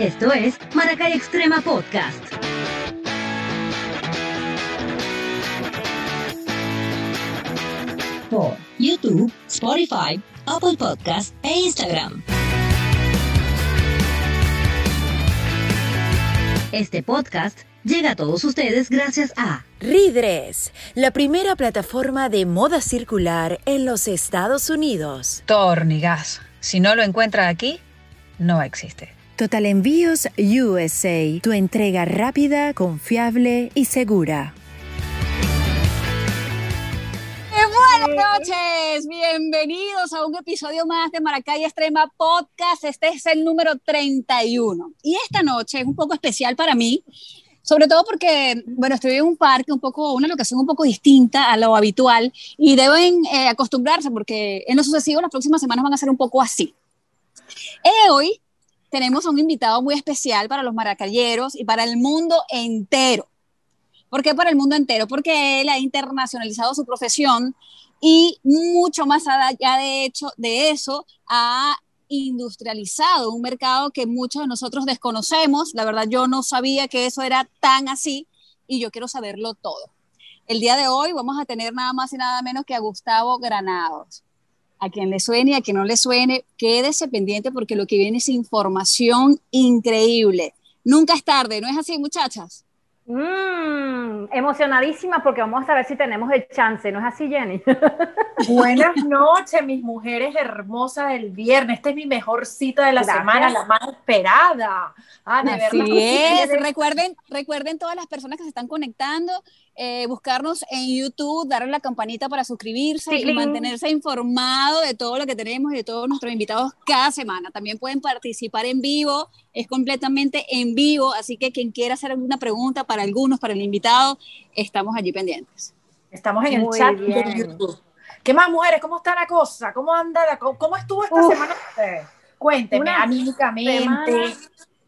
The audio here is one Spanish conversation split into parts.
Esto es Maracay Extrema Podcast. Por YouTube, Spotify, Apple Podcast e Instagram. Este podcast llega a todos ustedes gracias a Ridres, la primera plataforma de moda circular en los Estados Unidos. Tornigas. Si no lo encuentra aquí, no existe. Total Envíos USA, tu entrega rápida, confiable y segura. Buenas noches, bienvenidos a un episodio más de Maracay Extrema Podcast. Este es el número 31. Y esta noche es un poco especial para mí, sobre todo porque, bueno, estoy en un parque, un poco, una locación un poco distinta a lo habitual y deben eh, acostumbrarse porque en lo sucesivo las próximas semanas van a ser un poco así. Eh, hoy tenemos a un invitado muy especial para los maracayeros y para el mundo entero. ¿Por qué para el mundo entero? Porque él ha internacionalizado su profesión y mucho más allá de hecho de eso ha industrializado un mercado que muchos de nosotros desconocemos. La verdad yo no sabía que eso era tan así y yo quiero saberlo todo. El día de hoy vamos a tener nada más y nada menos que a Gustavo Granados. A quien le suene y a quien no le suene, quédese pendiente porque lo que viene es información increíble. Nunca es tarde, ¿no es así, muchachas? Mmm, emocionadísima porque vamos a ver si tenemos el chance, ¿no es así, Jenny? Buenas noches, mis mujeres hermosas del viernes. Esta es mi mejor cita de la semana, la más esperada. Ah, de así es. Recuerden, recuerden todas las personas que se están conectando, eh, buscarnos en YouTube, darle la campanita para suscribirse y mantenerse informado de todo lo que tenemos y de todos nuestros invitados cada semana. También pueden participar en vivo, es completamente en vivo, así que quien quiera hacer alguna pregunta para algunos, para el invitado, estamos allí pendientes. Estamos en el chat de YouTube. ¿Qué más, mujeres? ¿Cómo está la cosa? ¿Cómo anda? ¿Cómo estuvo esta semana? Cuénteme, anímicamente,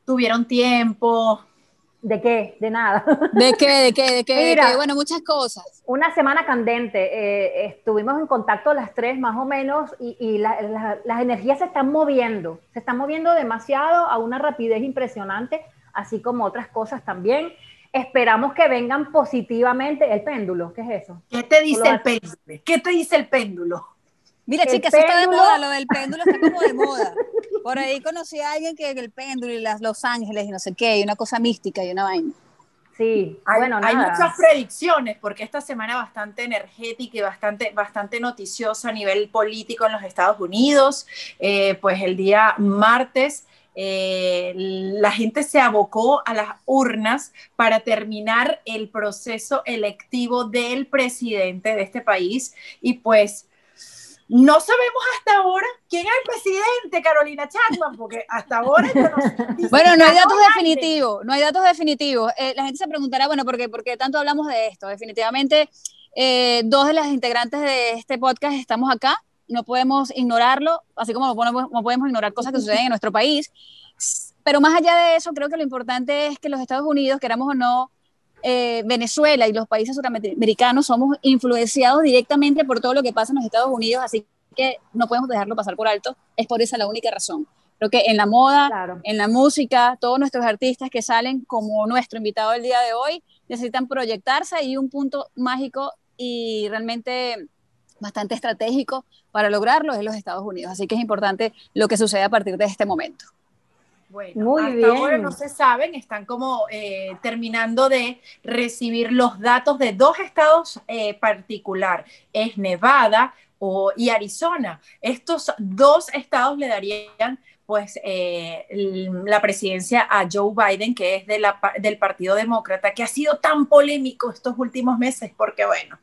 ¿tuvieron tiempo? ¿De qué? De nada. ¿De qué? ¿De qué? ¿De qué? Bueno, muchas cosas. Una semana candente. Eh, estuvimos en contacto las tres más o menos y, las energías se están moviendo. Se están moviendo demasiado a una rapidez impresionante, así como otras cosas también. Esperamos que vengan positivamente. El péndulo, ¿qué es eso? ¿Qué te dice el péndulo? ¿Qué te dice el péndulo? Mira, chicas, eso está de moda, lo del péndulo está como de moda. Por ahí conocí a alguien que el péndulo y las Los Ángeles y no sé qué, y una cosa mística y una vaina. Sí, hay, bueno, hay muchas predicciones porque esta semana bastante energética y bastante, bastante noticiosa a nivel político en los Estados Unidos. Eh, pues el día martes eh, la gente se abocó a las urnas para terminar el proceso electivo del presidente de este país y pues no sabemos hasta ahora quién es el presidente, Carolina Chapman, porque hasta ahora no Bueno, no hay datos definitivos, no hay datos definitivos. Eh, la gente se preguntará, bueno, ¿por qué, ¿por qué tanto hablamos de esto? Definitivamente, eh, dos de las integrantes de este podcast estamos acá, no podemos ignorarlo, así como no podemos, no podemos ignorar cosas que suceden en nuestro país. Pero más allá de eso, creo que lo importante es que los Estados Unidos, queramos o no, eh, Venezuela y los países suramericanos somos influenciados directamente por todo lo que pasa en los Estados Unidos, así que no podemos dejarlo pasar por alto. Es por esa la única razón. Creo que en la moda, en la música, todos nuestros artistas que salen como nuestro invitado el día de hoy necesitan proyectarse y un punto mágico y realmente bastante estratégico para lograrlo es los Estados Unidos. Así que es importante lo que sucede a partir de este momento. Bueno, Muy hasta bien. ahora no se saben, están como eh, terminando de recibir los datos de dos estados eh, particular, es Nevada o, y Arizona. Estos dos estados le darían pues eh, la presidencia a Joe Biden, que es de la, del Partido Demócrata, que ha sido tan polémico estos últimos meses, porque bueno,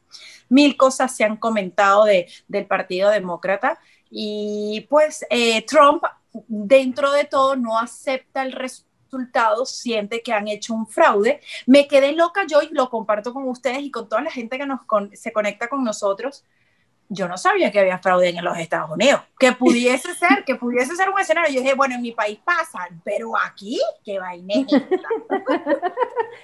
mil cosas se han comentado de, del Partido Demócrata. Y pues Trump dentro de todo no acepta el resultado, siente que han hecho un fraude. Me quedé loca yo y lo comparto con ustedes y con toda la gente que nos se conecta con nosotros. Yo no sabía que había fraude en los Estados Unidos, que pudiese ser, que pudiese ser un escenario. Yo dije, bueno, en mi país pasa, pero aquí, qué vaina.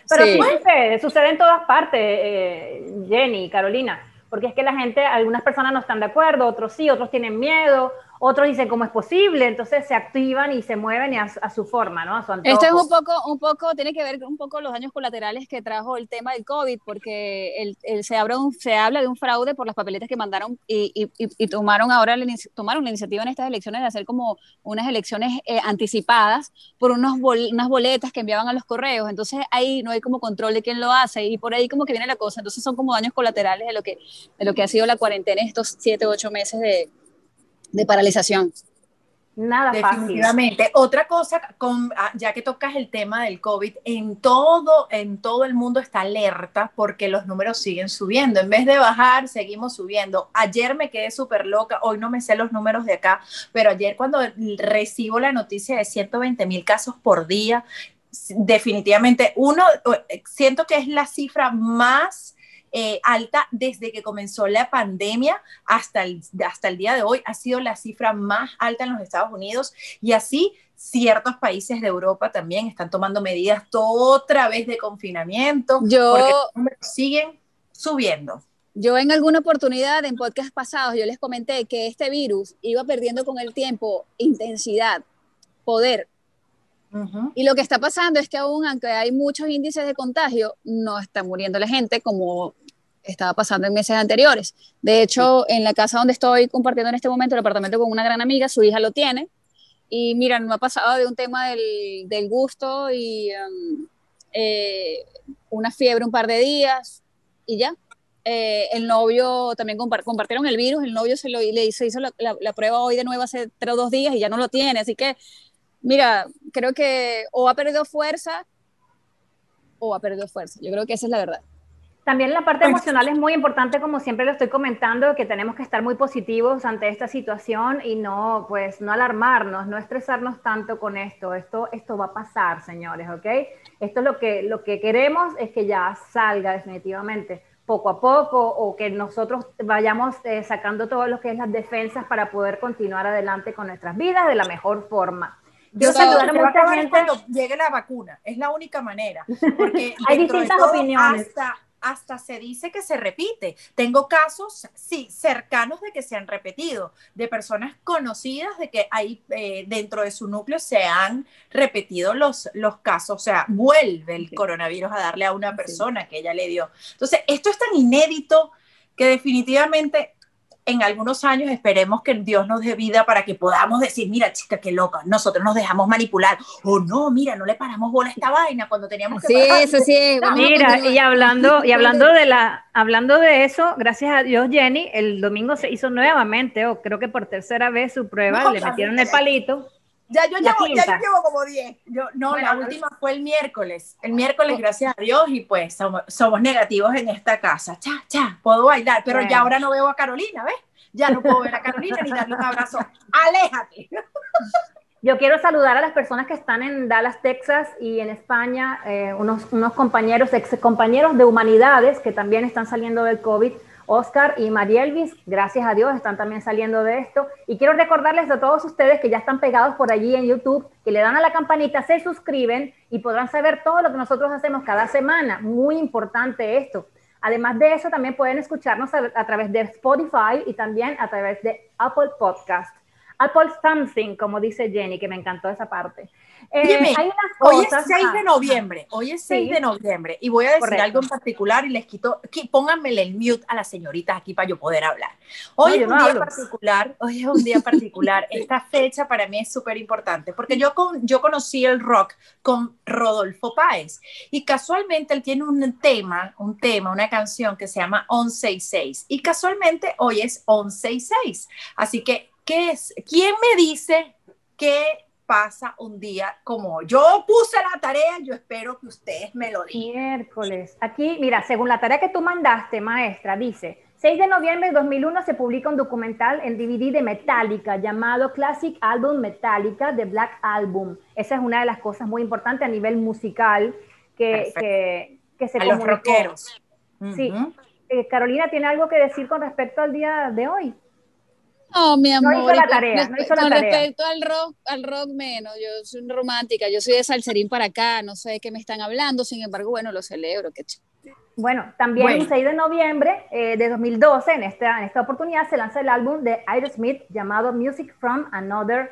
pero sí. sucede, sucede en todas partes, eh, Jenny, Carolina porque es que la gente, algunas personas no están de acuerdo, otros sí, otros tienen miedo, otros dicen cómo es posible, entonces se activan y se mueven a, su forma, ¿no? A su Esto es un poco, un poco, tiene que ver un poco los daños colaterales que trajo el tema del COVID, porque el, se, habla un, se habla de un fraude por las papeletas que mandaron y, y, tomaron ahora la, tomaron la iniciativa en estas elecciones de hacer como unas elecciones eh, anticipadas por unos unas boletas que enviaban a los correos, entonces ahí no hay como control de quién lo hace y por ahí como que viene la cosa, entonces son como daños colaterales de lo que, de lo que ha sido la cuarentena estos siete, ocho meses de de paralización. Nada Definitivamente. Otra cosa, con, ah, ya que tocas el tema del COVID, en todo, en todo el mundo está alerta porque los números siguen subiendo. En vez de bajar, seguimos subiendo. Ayer me quedé súper loca, hoy no me sé los números de acá, pero ayer cuando recibo la noticia de 120 mil casos por día, definitivamente uno, siento que es la cifra más eh, alta desde que comenzó la pandemia hasta el, hasta el día de hoy. Ha sido la cifra más alta en los Estados Unidos y así ciertos países de Europa también están tomando medidas otra vez de confinamiento yo, porque los números siguen subiendo. Yo en alguna oportunidad en podcast pasados yo les comenté que este virus iba perdiendo con el tiempo intensidad, poder, y lo que está pasando es que aún, aunque hay muchos índices de contagio, no está muriendo la gente como estaba pasando en meses anteriores. De hecho, en la casa donde estoy compartiendo en este momento el apartamento con una gran amiga, su hija lo tiene. Y mira, no ha pasado de un tema del, gusto y um, eh, una fiebre un par de días y ya. Eh, el novio también compartieron el virus, el novio se, lo, se hizo la, la, prueba hoy de nuevo hace tres o dos días y ya no lo tiene. Así que, mira, creo que o ha perdido fuerza o ha perdido fuerza. Yo creo que esa es la verdad. También la parte emocional es muy importante, como siempre lo estoy comentando, que tenemos que estar muy positivos ante esta situación y no, pues, no alarmarnos, no estresarnos tanto con esto. Esto, esto va a pasar, señores, ¿ok? Esto es lo que, lo que queremos es que ya salga definitivamente poco a poco o que nosotros vayamos eh, sacando todo lo que es las defensas para poder continuar adelante con nuestras vidas de la mejor forma. Yo saludar a mucha gente cuando llegue la vacuna, es la única manera, porque hay distintas opiniones hasta se dice que se repite. Tengo casos, sí, cercanos de que se han repetido, de personas conocidas de que hay eh, dentro de su núcleo se han repetido los, los casos, o sea, vuelve el coronavirus a darle a una persona que ella le dio. Entonces, esto es tan inédito que definitivamente en algunos años esperemos que Dios nos dé vida para que podamos decir, mira chica, qué loca, nosotros nos dejamos manipular, o no, mira, no le paramos bola a esta vaina cuando teníamos que Sí, eso sí. Mira, y hablando, y hablando de la, hablando de eso, gracias a Dios, Jenny, el domingo se hizo nuevamente, o creo que por tercera vez su prueba, le metieron el palito. Ya yo, llevo, ya yo llevo como 10. no, la última fue el miércoles. El miércoles, gracias a Dios, y pues somos, somos negativos en esta casa. Cha, cha, puedo bailar, pero ya ahora no veo a Carolina, ¿ves? Ya no puedo ver a Carolina ni darle un abrazo. ¡Aléjate! Yo quiero saludar a las personas que están en Dallas, Texas y en España, eh, unos, unos compañeros, ex compañeros de humanidades que también están saliendo del COVID Oscar y Marielvis, gracias a Dios, están también saliendo de esto. Y quiero recordarles a todos ustedes que ya están pegados por allí en YouTube, que le dan a la campanita, se suscriben y podrán saber todo lo que nosotros hacemos cada semana. Muy importante esto. Además de eso, también pueden escucharnos a, través de Spotify y también a través de Apple Podcast. Apple Something, como dice Jenny, que me encantó esa parte. Eh, hoy es 6 de noviembre, hoy es 6 de noviembre y voy a decir algo en particular y les quito, pónganme el mute a las señoritas aquí para yo poder hablar. Hoy es un día particular, hoy es un día particular, esta fecha para mí es súper importante porque yo, con, yo conocí el rock con Rodolfo Páez y casualmente él tiene un tema, un tema, una canción que se llama 166 y casualmente hoy es 166, así que ¿qué es? ¿Quién me dice que pasa un día como yo puse la tarea, yo espero que ustedes me lo digan. Miércoles. Aquí, mira, según la tarea que tú mandaste, maestra, dice, 6 de noviembre de 2001 se publica un documental en DVD de Metallica llamado Classic Album Metallica de Black Album. Esa es una de las cosas muy importantes a nivel musical que, que, se a los rockeros. Sí. Eh, Carolina, ¿tiene algo que decir con respecto al día de hoy? No, mi amor. No hizo la tarea, no hizo la con tarea. respecto al rock, al rock menos, yo soy romántica, yo soy de salserín para acá, no sé de qué me están hablando, sin embargo, bueno, lo celebro, qué Bueno, también Bueno. el 6 de noviembre eh, de 2012, en esta, en esta oportunidad, se lanza el álbum de Aerosmith llamado Music from Another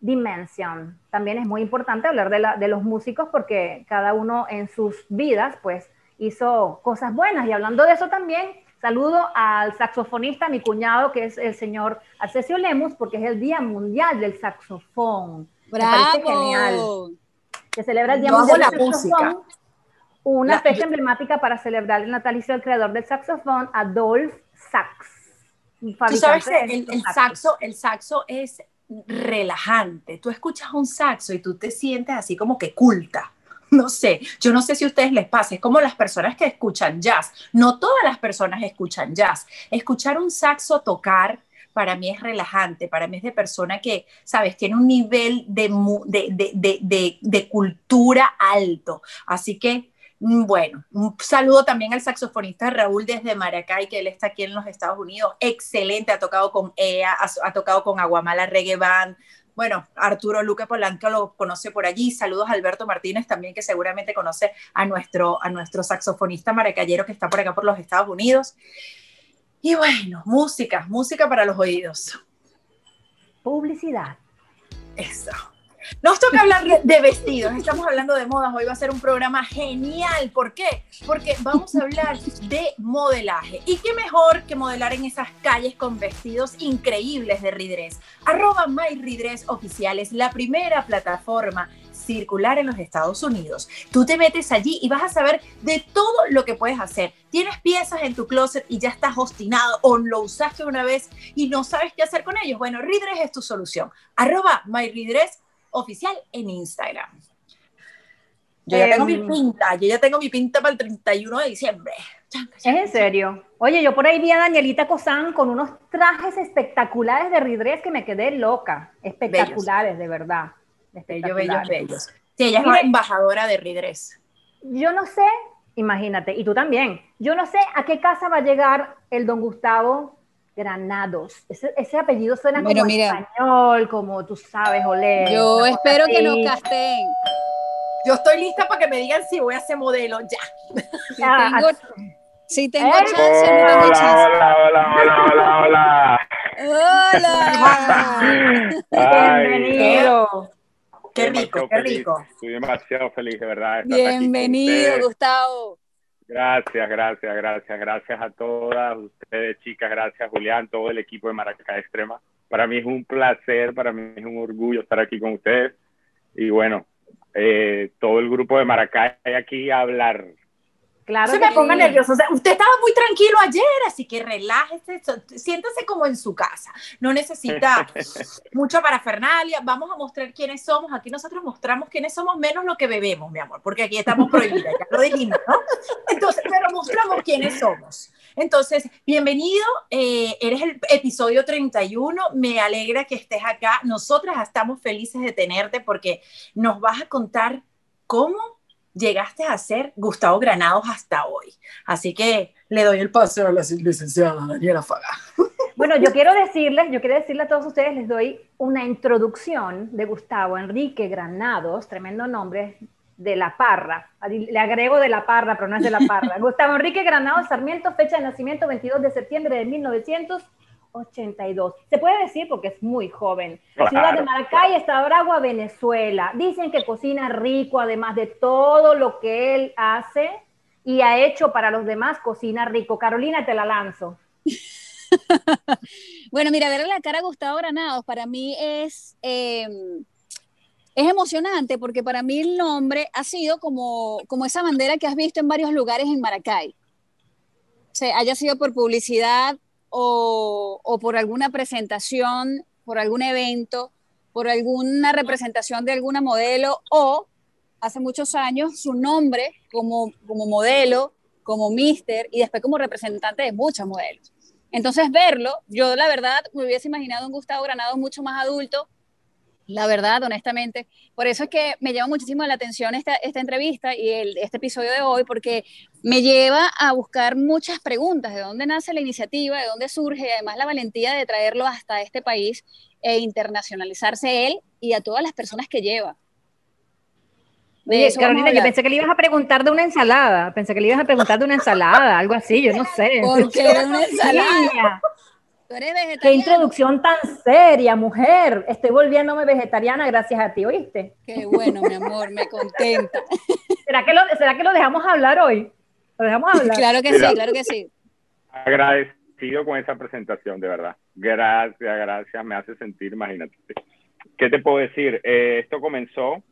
Dimension. También es muy importante hablar de, la- de los músicos porque cada uno en sus vidas, pues, hizo cosas buenas. Y hablando de eso también, saludo al saxofonista, mi cuñado, que es el señor Arcesio Lemus, porque es el Día Mundial del Saxofón. Me parece genial. ¡Bravo! Se celebra el Día Yo Mundial del la música. Saxofón, una La- fecha yo- emblemática para celebrar el natalicio del creador del saxofón, Adolf Sax. Tú sabes el, el saxo, el saxo es relajante. Tú escuchas un saxo y tú te sientes así como que culta. No sé, yo no sé si a ustedes les pasa, es como las personas que escuchan jazz. No todas las personas escuchan jazz. Escuchar un saxo tocar para mí es relajante, para mí es de persona que, sabes, tiene un nivel de, cultura alto. Así que, mm, bueno, un saludo también al saxofonista Raúl desde Maracay, que él está aquí en los Estados Unidos. Excelente, ha tocado con EA, ha, ha tocado con Aguamala Reggae Band. Bueno, Arturo Luque Polanco lo conoce por allí. Saludos a Alberto Martínez también, que seguramente conoce a nuestro, a nuestro saxofonista maracayero que está por acá por los Estados Unidos. Y bueno, música, música para los oídos. Publicidad. Eso. Nos toca hablar de- vestidos, estamos hablando de modas, hoy va a ser un programa genial, ¿por qué? Porque vamos a hablar de modelaje. ¿Y qué mejor que modelar en esas calles con vestidos increíbles de Ridres? Arroba MyRidres Oficial es la primera plataforma circular en los Estados Unidos. Tú te metes allí y vas a saber de todo lo que puedes hacer. Tienes piezas en tu closet y ya estás obstinado o lo usaste una vez y no sabes qué hacer con ellos. Bueno, Ridres es tu solución. Arroba MyRidres oficial en Instagram. Yo ya tengo mi Em. pinta, yo ya tengo mi pinta para el 31 de diciembre. ¿Es en serio? Oye, yo por ahí vi a Danielita Cosán con unos trajes espectaculares de Ridres que me quedé loca. Espectaculares, de verdad. Bellos, Espectaculares. bellos, bellos. Sí, ella es Mire. la embajadora de Ridres. Yo no sé, imagínate, y tú también, yo no sé a qué casa va a llegar el don Gustavo Granados. Ese, ese apellido suena Pero como mira. español, como tú sabes, Olé. Yo espero que nos así. casteen. Yo estoy lista para que me digan si voy a ser modelo ya. Si tengo, ah, si tengo Eh. chance, no tengo Hola, chance. hola, hola, hola, hola, hola. ¡Hola! Bienvenido. Qué rico, qué feliz, rico. Estoy demasiado feliz, de verdad. estar Bienvenido. Gustavo. Gracias, gracias, gracias, gracias a todas ustedes, chicas, gracias, Julián, todo el equipo de Maracay Extrema. Para mí es un placer, para mí es un orgullo estar aquí con ustedes. Y bueno, eh, todo el grupo de Maracay aquí a hablar. Claro se me ponga sí. nervioso. O sea, usted estaba muy tranquilo ayer, así que relájese, siéntase como en su casa. No necesita mucha parafernalia. Vamos a mostrar quiénes somos. Aquí nosotros mostramos quiénes somos, menos lo que bebemos, mi amor, porque aquí estamos prohibidas, ya lo dijimos, ¿no? Entonces, pero mostramos quiénes somos. Entonces, bienvenido. eh, eres el episodio 31. Me alegra que estés acá. Nosotras estamos felices de tenerte porque nos vas a contar cómo llegaste a ser Gustavo Granados hasta hoy. Así que le doy el paso a la licenciada Daniela Faga. Bueno, yo quiero decirles, yo quiero decirle a todos ustedes, les doy una introducción de Gustavo Enrique Granados, tremendo nombre, de La Parra. Le agrego de La Parra, pero no es de La Parra. Gustavo Enrique Granados Sarmiento, fecha de nacimiento 22 de septiembre de 1982. Se puede decir porque es muy joven. Claro. Ciudad de Maracay, Estado de Aragua, Venezuela. Dicen que cocina rico, además de todo lo que él hace y ha hecho para los demás, cocina rico. Carolina, te la lanzo. Bueno, mira, verle la cara a Gustavo Granados para mí es, eh, es emocionante porque para mí el nombre ha sido como, como esa bandera que has visto en varios lugares en Maracay. O sea, haya sido por publicidad o, por alguna presentación, por algún evento, por alguna representación de alguna modelo o hace muchos años su nombre como, como modelo, como mister y después como representante de muchos modelos. Entonces verlo, yo la verdad me hubiese imaginado un Gustavo Granado mucho más adulto, La verdad, honestamente. Por eso es que me llama muchísimo la atención esta, esta entrevista y el, este episodio de hoy, porque me lleva a buscar muchas preguntas, de dónde nace la iniciativa, de dónde surge, y además la valentía de traerlo hasta este país e internacionalizarse él y a todas las personas que lleva. Oye, Carolina, yo pensé que le ibas a preguntar de una ensalada. Pensé que le ibas a preguntar de una ensalada, algo así, yo no sé. ¿Por qué una ensalada? ¿Tú eres vegetariana? Qué introducción tan seria, mujer. Estoy volviéndome vegetariana gracias a ti, ¿oíste? Qué bueno, mi amor, me contenta. ¿Será que lo, ¿será que lo dejamos hablar hoy? ¿Lo dejamos hablar? Claro que sí, claro que sí. Agradecido con esa presentación, de verdad. Gracias, gracias. Me hace sentir, imagínate. ¿Qué te puedo decir? Eh, esto comenzó,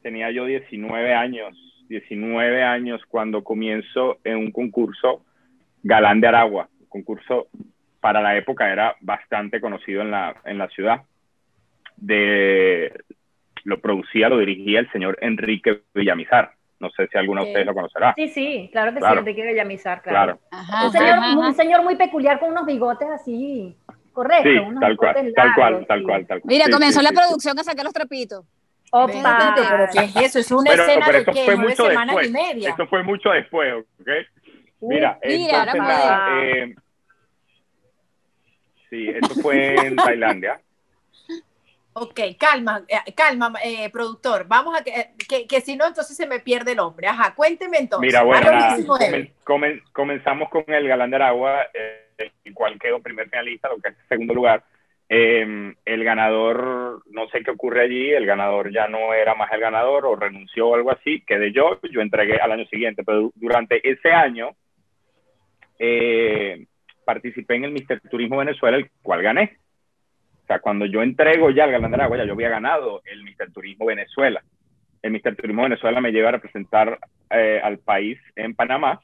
tenía yo 19 años, 19 años cuando comienzo en un concurso Galán de Aragua, un concurso para la época era bastante conocido en la, en la ciudad. De, lo producía, lo dirigía el señor Enrique Villamizar. No sé si alguno de ustedes lo conocerá. Sí, sí, claro que sí, Enrique Villamizar, claro. un, señor, muy peculiar con unos bigotes así, correcto. Sí, tal, cual, tal cual, tal cual, tal cual. Mira, comenzó la producción a sacar los trapitos. Opa, pero ¿qué es eso? Es una escena de que fue mucho semana y media. Eso fue mucho después, ¿ok? Mira, entonces, eh, Sí, esto fue en Tailandia. Ok, calma, eh, calma, eh, productor. Vamos a que, que, si no, entonces se me pierde el hombre. Ajá, cuénteme entonces. Mira, bueno, comenzamos con el Galán de Aragua, eh, el cual quedó primer finalista, lo que es segundo lugar. Em, el ganador, no sé qué ocurre allí, el ganador ya no era más el ganador o renunció o algo así, quedé yo, yo entregué al año siguiente, pero durante ese año eh, participé en el Mister Turismo Venezuela, el cual gané. O sea, cuando yo entrego ya al Galán de Aragua, ya yo había ganado el Mister Turismo Venezuela. El Mister Turismo Venezuela me lleva a representar eh, al país en Panamá.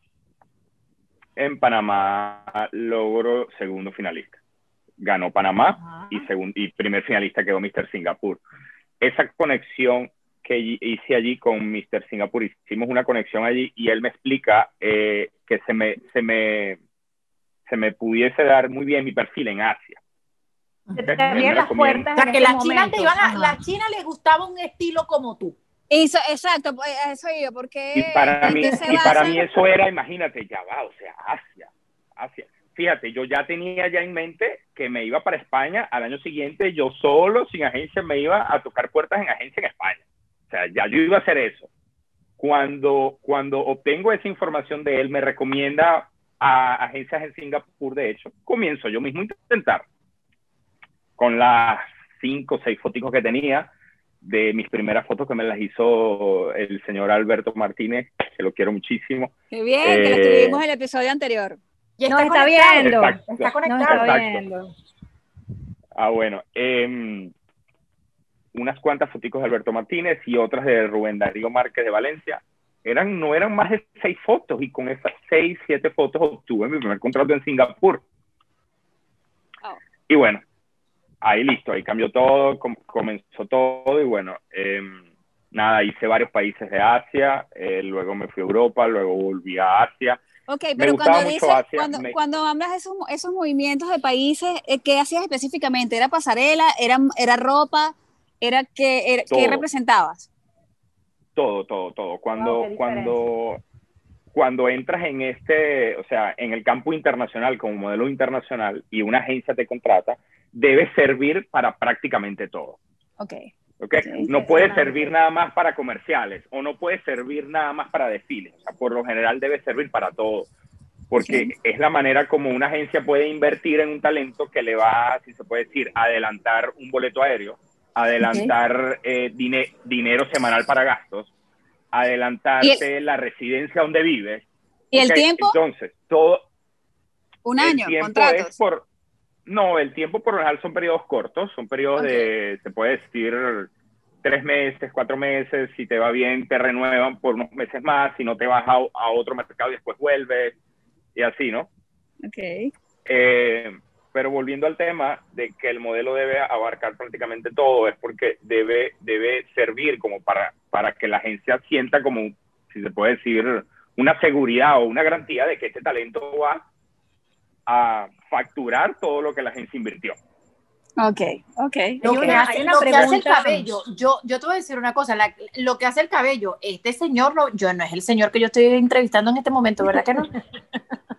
En Panamá logro segundo finalista. Ganó Panamá y, segundo, y primer finalista quedó Mister Singapur. Esa conexión que hice allí con Mister Singapur, hicimos una conexión allí y él me explica eh, que se me, se me se me pudiese dar muy bien mi perfil en Asia. Te las puertas. O sea, que las chinas te iban a, las chinas les gustaba un estilo como tú. Eso, exacto, pues, eso yo, porque... Y para, mí, y para mí eso era, imagínate, ya va, o sea, Asia, Asia. Fíjate, yo ya tenía ya en mente que me iba para España, al año siguiente yo solo, sin agencia, me iba a tocar puertas en agencia en España. O sea, ya yo iba a hacer eso. Cuando, cuando obtengo esa información de él, me recomienda a agencias en Singapur, de hecho, comienzo yo mismo a intentar. Con las cinco o seis fotos que tenía, de mis primeras fotos que me las hizo el señor Alberto Martínez, que lo quiero muchísimo. Qué bien, que lo eh, tuvimos en el episodio anterior. Y está, está viendo. está conectado. Está viendo. Ah, bueno. Eh, unas cuantas fotos de Alberto Martínez y otras de Rubén Darío Márquez de Valencia eran, no eran más de seis fotos y con esas seis, siete fotos obtuve mi primer contrato en Singapur. Oh. Y bueno, ahí listo, ahí cambió todo, comenzó todo y bueno, em, nada, hice varios países de Asia, eh, luego me fui a Europa, luego volví a Asia. Ok, pero cuando, dices, cuando, cuando, hablas de esos, esos movimientos de países, eh, ¿qué hacías específicamente? ¿Era pasarela? ¿Era, era ropa? ¿Era qué, ¿qué representabas? Todo, todo, todo. Cuando, cuando, cuando entras en este, o sea, en el campo internacional como modelo internacional y una agencia te contrata, debe servir para prácticamente todo. Ok. Okay. no puede servir nada más para comerciales o no puede servir nada más para desfiles. O sea, por lo general debe servir para todo. Porque es la manera como una agencia puede invertir en un talento que le va, si se puede decir, adelantar un boleto aéreo, adelantar eh, dinero semanal para gastos, adelantarte la residencia donde vives. ¿Y el tiempo? Entonces, todo... Un año, contratos. por, no, el tiempo por lo general son periodos cortos, son periodos de, se puede decir, tres meses, cuatro meses, si te va bien te renuevan por unos meses más, si no te vas a, a otro mercado y después vuelves, y así, ¿no? Ok. Eh, pero volviendo al tema de que el modelo debe abarcar prácticamente todo, es porque debe, debe servir como para, para que la agencia sienta como, si se puede decir, una seguridad o una garantía de que este talento va a facturar todo lo que la agencia invirtió. Ok, ok. Lo, que, hace, el cabello, yo, yo te voy a decir una cosa, lo que hace el cabello, este señor, no, yo no es el señor que yo estoy entrevistando en este momento, ¿verdad que no?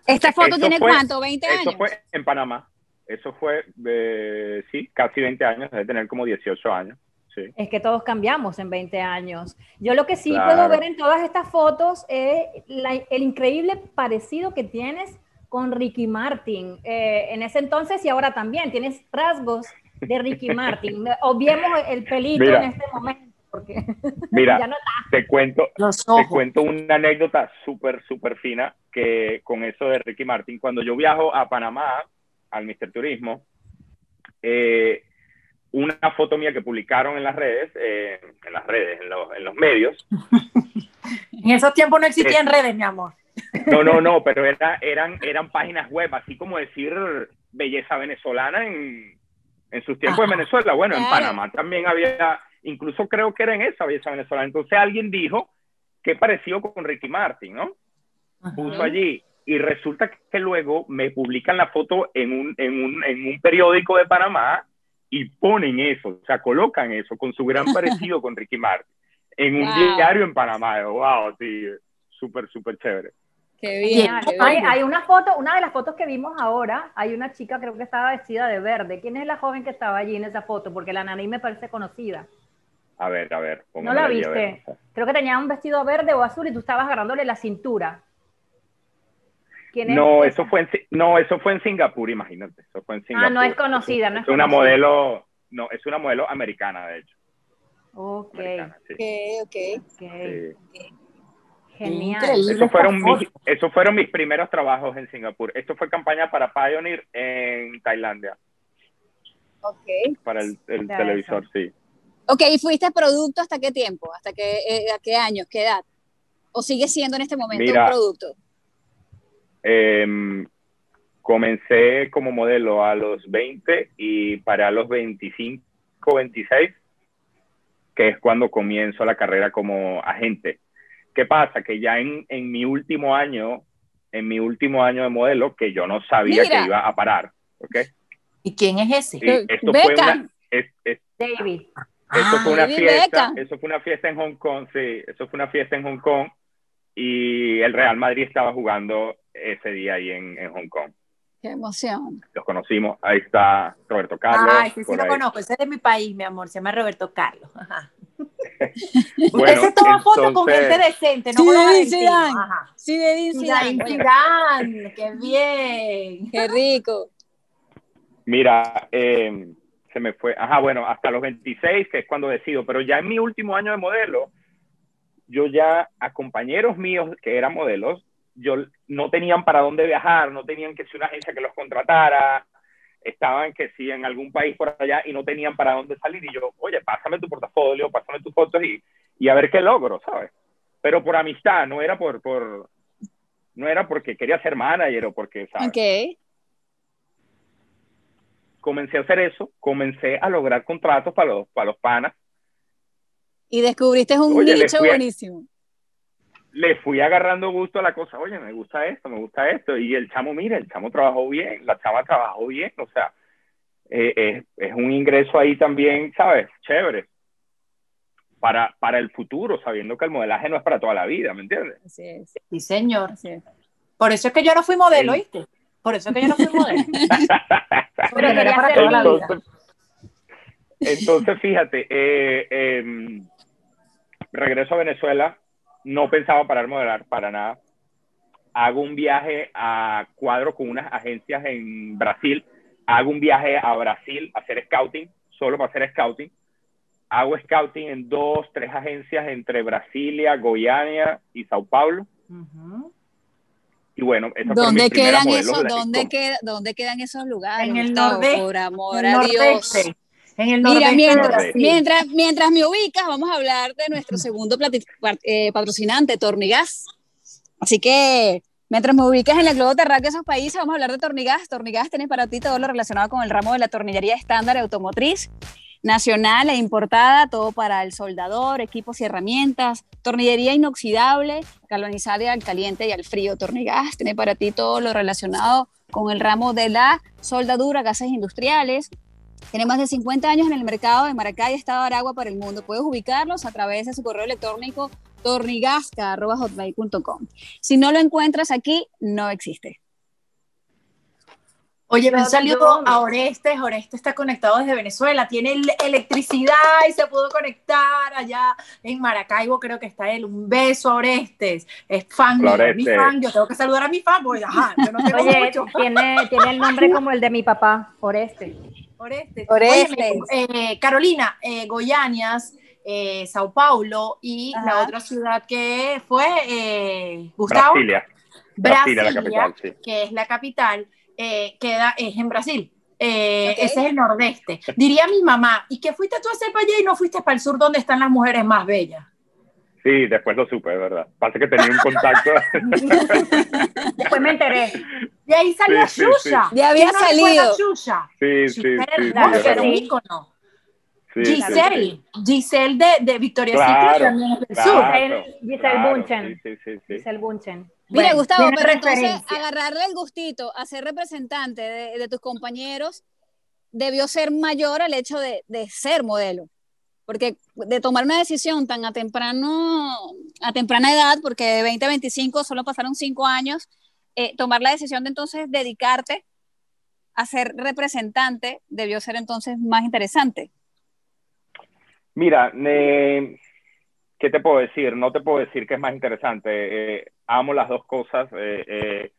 ¿Esta foto tiene cuánto? ¿20 años? Eso fue en Panamá. Eso fue, eh, sí, casi 20 años, debe tener como 18 años. Sí. Es que todos cambiamos en 20 años. Yo lo que sí puedo ver en todas estas fotos es el increíble parecido que tienes con Ricky Martin. Eh, en ese entonces y ahora también tienes rasgos de Ricky Martin. Obviemos el pelito en este momento. Porque mira, te cuento, te cuento una anécdota súper, súper fina que con eso de Ricky Martin. Cuando yo viajo a Panamá, al Mister Turismo, eh, una foto mía que publicaron en las redes, eh, en las redes, en los, en los medios. en esos tiempos no existían redes, mi amor. No, no, no, pero era, eran, eran páginas web, así como decir belleza venezolana en, en sus tiempos en Venezuela. Bueno, en Panamá también había, incluso creo que era en esa belleza venezolana. Entonces alguien dijo que pareció con Ricky Martin, ¿no? Puso allí. Y resulta que luego me publican la foto en un, en un, en un periódico de Panamá y ponen eso, o sea, colocan eso con su gran parecido con Ricky Martin en un diario en Panamá. Wow, sí, súper, súper chévere. Qué bien. hay, una foto, una de las fotos que vimos ahora, hay una chica, creo que estaba vestida de verde. ¿Quién es la joven que estaba allí en esa foto? Porque la nariz me parece conocida. A ver, a ver. ¿No la viste? Creo que tenía un vestido verde o azul y tú estabas agarrándole la cintura. ¿Quién no, eso fue en, no, eso fue en Singapur, imagínate. Eso fue en Singapur. Ah, no es conocida, no es, es una modelo, no, es una modelo americana, de hecho. Ok, ok, ok. Genial. Esos fueron, mis, esos fueron mis primeros trabajos en Singapur. Esto fue campaña para Pioneer en Tailandia. Ok. Para el, televisor, sí. Ok, ¿y fuiste producto hasta qué tiempo? ¿Hasta qué, eh, a qué años? ¿Qué edad? ¿O sigue siendo en este momento un producto? Em, comencé como modelo a los 20 y para los 25, 26, que es cuando comienzo la carrera como agente ¿Qué pasa? Que ya en, en, mi último año, en mi último año de modelo, que yo no sabía que iba a parar, ¿ok? ¿Y quién es ese? esto fue una, David. Eso fue una fiesta, eso fue una fiesta en Hong Kong, sí, eso fue una fiesta en Hong Kong y el Real Madrid estaba jugando ese día ahí en, en Hong Kong. Qué emoción. Los conocimos, ahí está Roberto Carlos. Ay, sí, sí lo conozco, ese es de mi país, mi amor, se llama Roberto Carlos. Ajá. bueno, Usted se toma fotos con gente decente, no con los Sí, de Zidane. qué bien. Qué rico. Mira, eh, se me fue, ajá, bueno, hasta los 26, que es cuando decido, pero ya en mi último año de modelo, yo ya a compañeros míos que eran modelos, yo no tenían para dónde viajar, no tenían que ser una agencia que los contratara, estaban que sí en algún país por allá y no tenían para dónde salir y yo, oye, pásame tu portafolio, pásame tus fotos y, y a ver qué logro, ¿sabes? Pero por amistad, no era por, por no era porque quería ser manager o porque, ¿sabes? Okay. Comencé a hacer eso, comencé a lograr contratos para los, para los panas. Y descubriste un nicho buenísimo le fui agarrando gusto a la cosa, oye, me gusta esto, me gusta esto, y el chamo, mira, el chamo trabajó bien, la chama trabajó bien, o sea, eh, es, un ingreso ahí también, ¿sabes? Chévere. Para, para el futuro, sabiendo que el modelaje no es para toda la vida, ¿me entiendes? Sí, sí señor. Por eso es que yo no fui modelo, ¿viste? Por eso es que yo no fui modelo. entonces, entonces, fíjate, eh, em, regreso a Venezuela, no pensaba parar modelar para nada. Hago un viaje a cuadro con unas agencias en Brasil. Hago un viaje a Brasil a hacer scouting, solo para hacer scouting. Hago scouting en dos, tres agencias entre Brasilia, Goiânia y Sao Paulo. Y bueno, ¿Dónde quedan esos, ¿dónde, queda, ¿dónde quedan esos lugares? En el nordeste. Por amor a Dios. En el Mira, mientras, mientras, mientras, me ubicas, vamos a hablar de nuestro segundo eh, patrocinante, Tornigas. Así que mientras me ubicas en el globo terráqueo de esos países, vamos a hablar de Tornigas. Tornigas tiene para ti todo lo relacionado con el ramo de la tornillería estándar automotriz, nacional e importada, todo para el soldador, equipos y herramientas, tornillería inoxidable, galvanizada al caliente y al frío. Tornigas tiene para ti todo lo relacionado con el ramo de la soldadura, gases industriales, Tiene más de 50 años en el mercado de Maracay, Estado de Aragua para el mundo. Puedes ubicarlos a través de su correo electrónico tornigasca.hotmail.com. Si no lo encuentras aquí, no existe. Oye, un saludo a Orestes. Orestes está conectado desde Venezuela. Tiene electricidad y se pudo conectar allá en Maracaibo. Creo que está él. Un beso a Orestes. Es fan de mi fan. Yo tengo que saludar a mi fan porque, ajá, yo no tengo Oye, Tiene, tiene el nombre como el de mi papá, Orestes. Orestes. Orestes. eh, Carolina, eh, Goianias, eh, Sao Paulo y la otra ciudad que fue eh, Gustavo. Brasilia. Brasilia, la capital, sí. que es la capital eh, queda, es en Brasil. Eh, ese es el nordeste. Diría mi mamá, ¿y qué fuiste tú a hacer para allá y no fuiste para el sur donde están las mujeres más bellas? Sí, después lo supe, es verdad. Pasa que tenía un contacto. después me enteré. De ahí salió sí, Ya había salido. Sí, sí, sí. Giselle, Giselle de, de Victoria Secret también es del sur. Giselle Bunchen. Giselle Bunchen. Mira, Gustavo, pero entonces agarrarle el gustito a ser representante de, tus compañeros debió ser mayor al hecho de, ser modelo. Porque de tomar una decisión tan a temprano, a temprana edad, porque de 20 a 25 solo pasaron 5 años, eh, tomar la decisión de entonces dedicarte a ser representante debió ser entonces más interesante. Mira, ¿qué te puedo decir? No te puedo decir que es más interesante. Eh, amo las dos cosas. Eh, eh,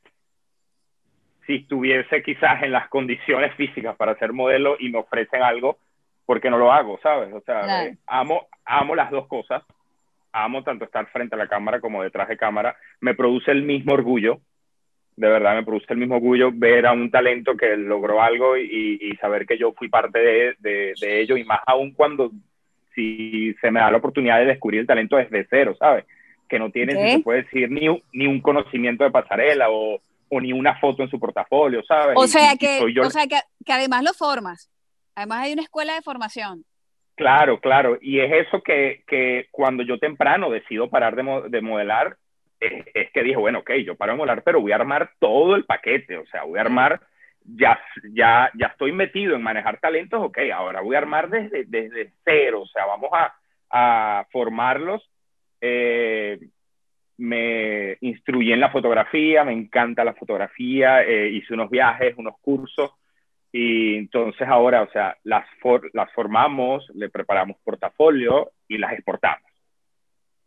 si estuviese quizás en las condiciones físicas para ser modelo y me ofrecen algo, ¿por qué no lo hago? ¿Sabes? O sea, amo, amo las dos cosas. Amo tanto estar frente a la cámara como detrás de cámara. Me produce el mismo orgullo. De verdad, me produce el mismo orgullo ver a un talento que logró algo y, saber que yo fui parte de, de ello. Y más aún cuando si se me da la oportunidad de descubrir el talento desde cero, ¿sabes? Que no tiene, si se puede decir, ni, ni un conocimiento de pasarela o, o, ni una foto en su portafolio, ¿sabes? O sea, que, o sea que, que, además lo formas. Además hay una escuela de formación. Claro, claro. Y es eso que, que cuando yo temprano decido parar de, de modelar, es, que dije, bueno, ok, yo paro de modelar, pero voy a armar todo el paquete. O sea, voy a armar ya, ya, ya estoy metido en manejar talentos, ok, ahora voy a armar desde, desde cero, o sea, vamos a, formarlos. Eh, me instruí en la fotografía, me encanta la fotografía, eh, hice unos viajes, unos cursos, y entonces ahora, o sea, las, las formamos, le preparamos portafolio y las exportamos.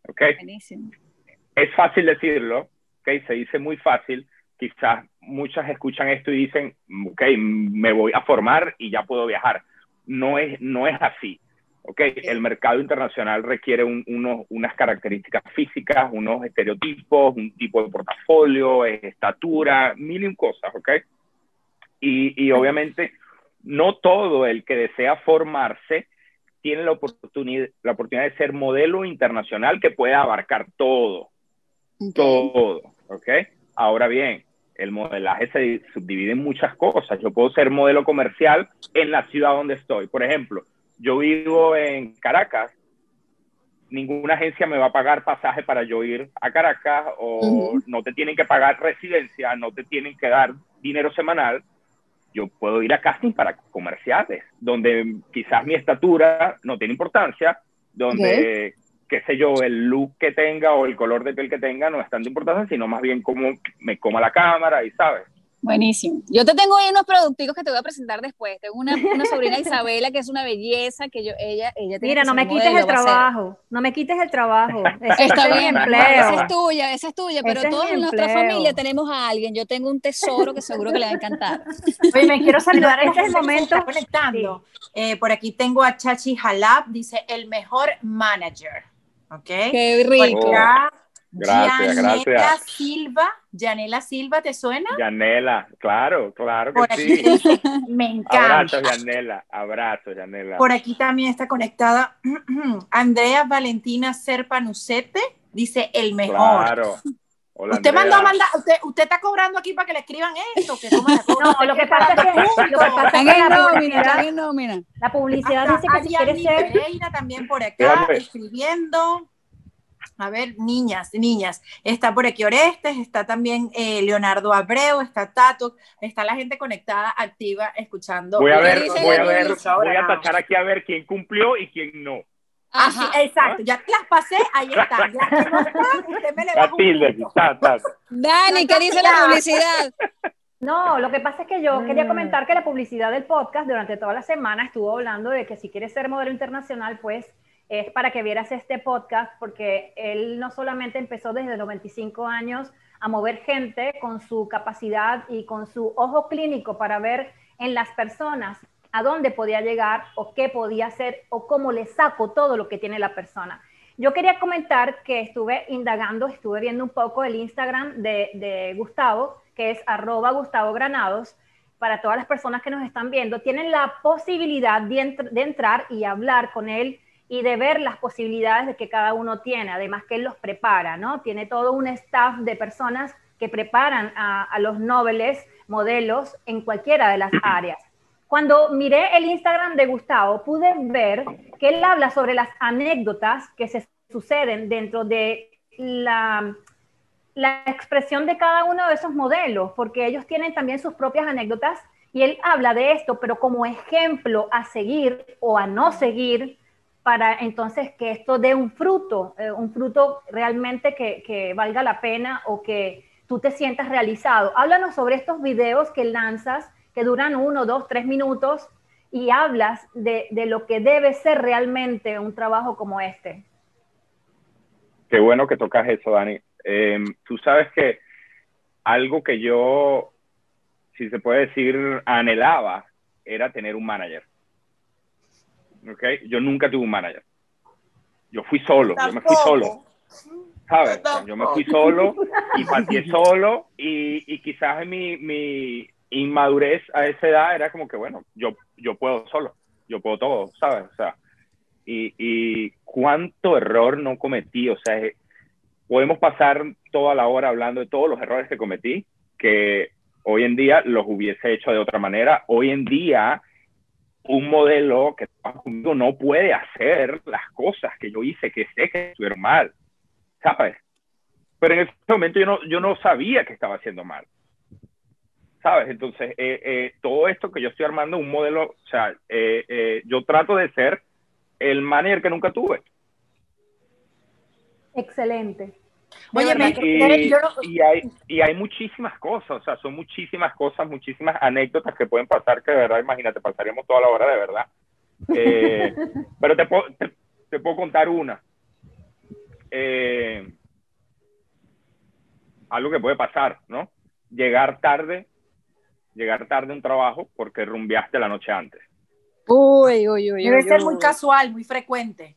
¿Ok? Buenísimo. Es fácil decirlo, ¿ok? Se dice muy fácil, quizás muchas escuchan esto y dicen, ok, me voy a formar y ya puedo viajar. No es, no es así. Okay, el mercado internacional requiere unos, unas características físicas, unos estereotipos, un tipo de portafolio, estatura, mil y un cosas, ¿ok? Y, y, obviamente no todo el que desea formarse tiene la oportunidad, la oportunidad de ser modelo internacional que pueda abarcar todo, todo, ¿ok? Ahora bien, el modelaje se subdivide en muchas cosas. Yo puedo ser modelo comercial en la ciudad donde estoy. Por ejemplo, yo vivo en Caracas, ninguna agencia me va a pagar pasaje para yo ir a Caracas o no te tienen que pagar residencia, no te tienen que dar dinero semanal. Yo puedo ir a casting para comerciales, donde quizás mi estatura no tiene importancia, donde qué sé yo, el look que tenga o el color de piel que tenga no es tanto importante, sino más bien cómo me coma la cámara y sabes. Buenísimo. Yo te tengo ahí unos productivos que te voy a presentar después. Tengo una, una sobrina Isabela que es una belleza que yo ella ella Mira, no me quites el trabajo. No me quites el trabajo. Está bien, esa es tuya, esa es tuya, pero todos en nuestra familia tenemos a alguien. Yo tengo un tesoro que seguro que le va a encantar. Oye, me quiero saludar en este momento conectando. Eh, por aquí tengo a Chachi Jalab, dice el mejor manager. ¿Ok? Qué rico. Gracias, Yanela gracias. Silva, Yanela Silva, ¿te suena? Yanela, claro, claro que sí. me encanta. Abrazo, Yanela, abrazo, Yanela. Por aquí también está conectada Andrea Valentina Serpanucete, dice el mejor. Claro. Usted mandó a mandar, usted, usted está cobrando aquí para que le escriban esto, que No, lo que pasa es que, lo que, pasa es que la, publicidad, la publicidad dice que si quiere ser también por acá escribiendo. a ver, niñas, niñas. Está por aquí Orestes, está también eh, Leonardo Abreu, está Tato, está la gente conectada, activa, escuchando. Voy a ver, voy a ver, voy a tachar aquí a ver quién cumplió y quién no. Sí, exacto, ya las pasé, ahí están. Las que no están, usted me le va a Dani, ¿qué dice la publicidad? No, lo que pasa es que yo quería mm. comentar que la publicidad del podcast durante toda la semana estuvo hablando de que si quieres ser modelo internacional, pues es para que vieras este podcast, porque él no solamente empezó desde los 25 años a mover gente con su capacidad y con su ojo clínico para ver en las personas a dónde podía llegar o qué podía hacer o cómo le saco todo lo que tiene la persona. Yo quería comentar que estuve indagando, estuve viendo un poco el Instagram de, de Gustavo que es arroba Gustavo Granados, para todas las personas que nos están viendo, tienen la posibilidad de, entrar y hablar con él y de ver las posibilidades de que cada uno tiene, además que él los prepara, ¿no? Tiene todo un staff de personas que preparan a, a los nobles modelos en cualquiera de las áreas. Cuando miré el Instagram de Gustavo, pude ver que él habla sobre las anécdotas que se suceden dentro de la la expresión de cada uno de esos modelos, porque ellos tienen también sus propias anécdotas y él habla de esto, pero como ejemplo a seguir o a no seguir para entonces que esto dé un fruto, eh, un fruto realmente que, valga la pena o que tú te sientas realizado. Háblanos sobre estos videos que lanzas, que duran uno, dos, tres minutos, y hablas de, de lo que debe ser realmente un trabajo como este. Qué bueno que tocas eso, Dani. Em, tú sabes que algo que yo, si se puede decir, anhelaba era tener un manager. ¿Okay? Yo nunca tuve un manager. Yo fui solo, yo me fui solo. ¿Sabes? Yo me fui solo y partí solo y, y quizás mi, mi inmadurez a esa edad era como que, bueno, yo, yo puedo solo, yo puedo todo, ¿sabes? O sea, y, y cuánto error no cometí, o sea, podemos pasar toda la hora hablando de todos los errores que cometí, que hoy en día los hubiese hecho de otra manera. Hoy en día, un modelo que no puede hacer las cosas que yo hice, que sé que estuvieron mal, ¿sabes? Pero en ese momento yo no, yo no sabía que estaba haciendo mal. ¿Sabes? Entonces, eh, eh, todo esto que yo estoy armando, un modelo, o sea, eh, yo trato de ser el manager que nunca tuve. Excelente. Oye, y, y, hay, y hay muchísimas cosas, o sea, son muchísimas cosas, muchísimas anécdotas que pueden pasar que de verdad, imagínate, pasaríamos toda la hora de verdad. Eh, pero te puedo, te, puedo contar una. Eh, algo que puede pasar, ¿no? Llegar tarde, llegar tarde a un trabajo porque rumbeaste la noche antes. Uy, uy, uy. Debe ser muy casual, muy frecuente.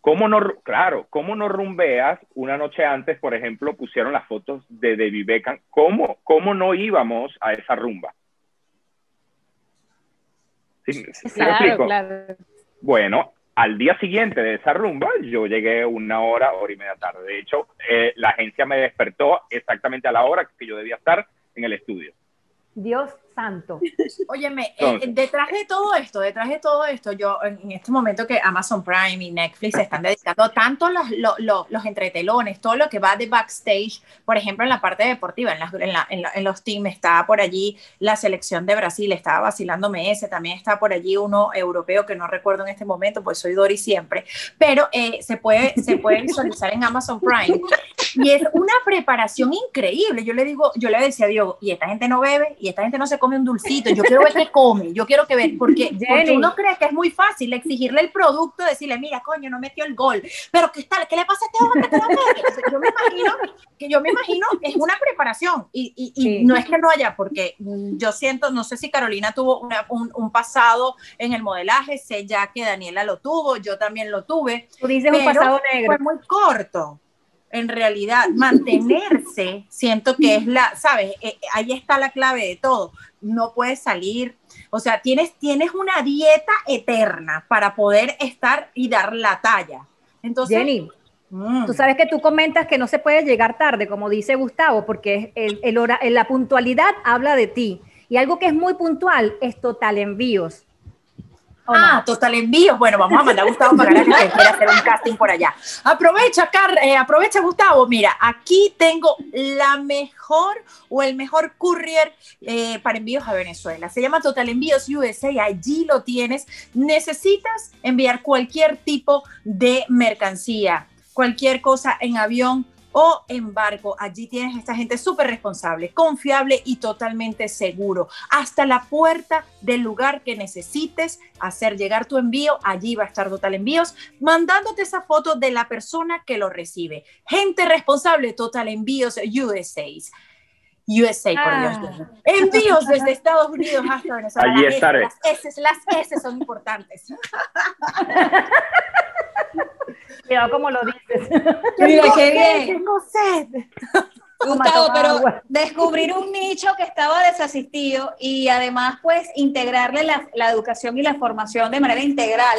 ¿Cómo no, claro, cómo no rumbeas? Una noche antes, por ejemplo, pusieron las fotos de David Beckham. ¿Cómo, cómo no íbamos a esa rumba? ¿Sí, claro, claro. Bueno, al día siguiente de esa rumba, yo llegué una hora, hora y media tarde. De hecho, eh, la agencia me despertó exactamente a la hora que yo debía estar en el estudio. Dios santo. Óyeme, eh, detrás de todo esto, detrás de todo esto, yo en este momento que Amazon Prime y Netflix se están dedicando tanto los, los, los, entretelones, todo lo que va de backstage, por ejemplo, en la parte deportiva, en, en, la, en, los teams, está por allí la selección de Brasil, estaba vacilándome ese, también está por allí uno europeo que no recuerdo en este momento, pues soy Dori siempre, pero eh, se, puede, se puede visualizar en Amazon Prime y es una preparación increíble. Yo le digo, yo le decía a Dios, y esta gente no bebe, y esta gente no se come un dulcito, yo quiero ver qué come, yo quiero que ver, porque, porque uno cree que es muy fácil exigirle el producto, decirle, mira, coño, no metió el gol, pero ¿qué tal? ¿Qué le pasa a este hombre que yo me imagino, que yo me imagino, es una preparación, y, y, no es que no haya, porque yo siento, no sé si Carolina tuvo un, un, pasado en el modelaje, sé ya que Daniela lo tuvo, yo también lo tuve. Tú dices un pasado negro. Fue muy corto en realidad mantenerse, siento que es la, ¿sabes? Eh, ahí está la clave de todo. No puedes salir, o sea, tienes, tienes una dieta eterna para poder estar y dar la talla. Entonces, Jenny, mm. tú sabes que tú comentas que no se puede llegar tarde, como dice Gustavo, porque el, el hora, la puntualidad habla de ti. Y algo que es muy puntual es total envíos. Ah, Total Envíos. Bueno, vamos a mandar a Gustavo para que quiera hacer un casting por allá. Aprovecha, Car eh, aprovecha, Gustavo. Mira, aquí tengo la mejor o el mejor courier eh, para envíos a Venezuela. Se llama Total Envíos USA. Allí lo tienes. Necesitas enviar cualquier tipo de mercancía, cualquier cosa en avión o en barco. Allí tienes esta gente súper responsable, confiable y totalmente seguro. Hasta la puerta del lugar que necesites hacer llegar tu envío, allí va a estar Total Envíos, mandándote esa foto de la persona que lo recibe. Gente responsable, Total Envíos USA. USA, por Dios. Ah. Envíos desde Estados Unidos hasta Venezuela. Allí estaré. Las S, las S son importantes. Cuidado como lo dices. Mira, qué bien. Tengo sed. Gustavo, pero descubrir un nicho que estaba desasistido y además pues integrarle la, la, educación y la formación de manera integral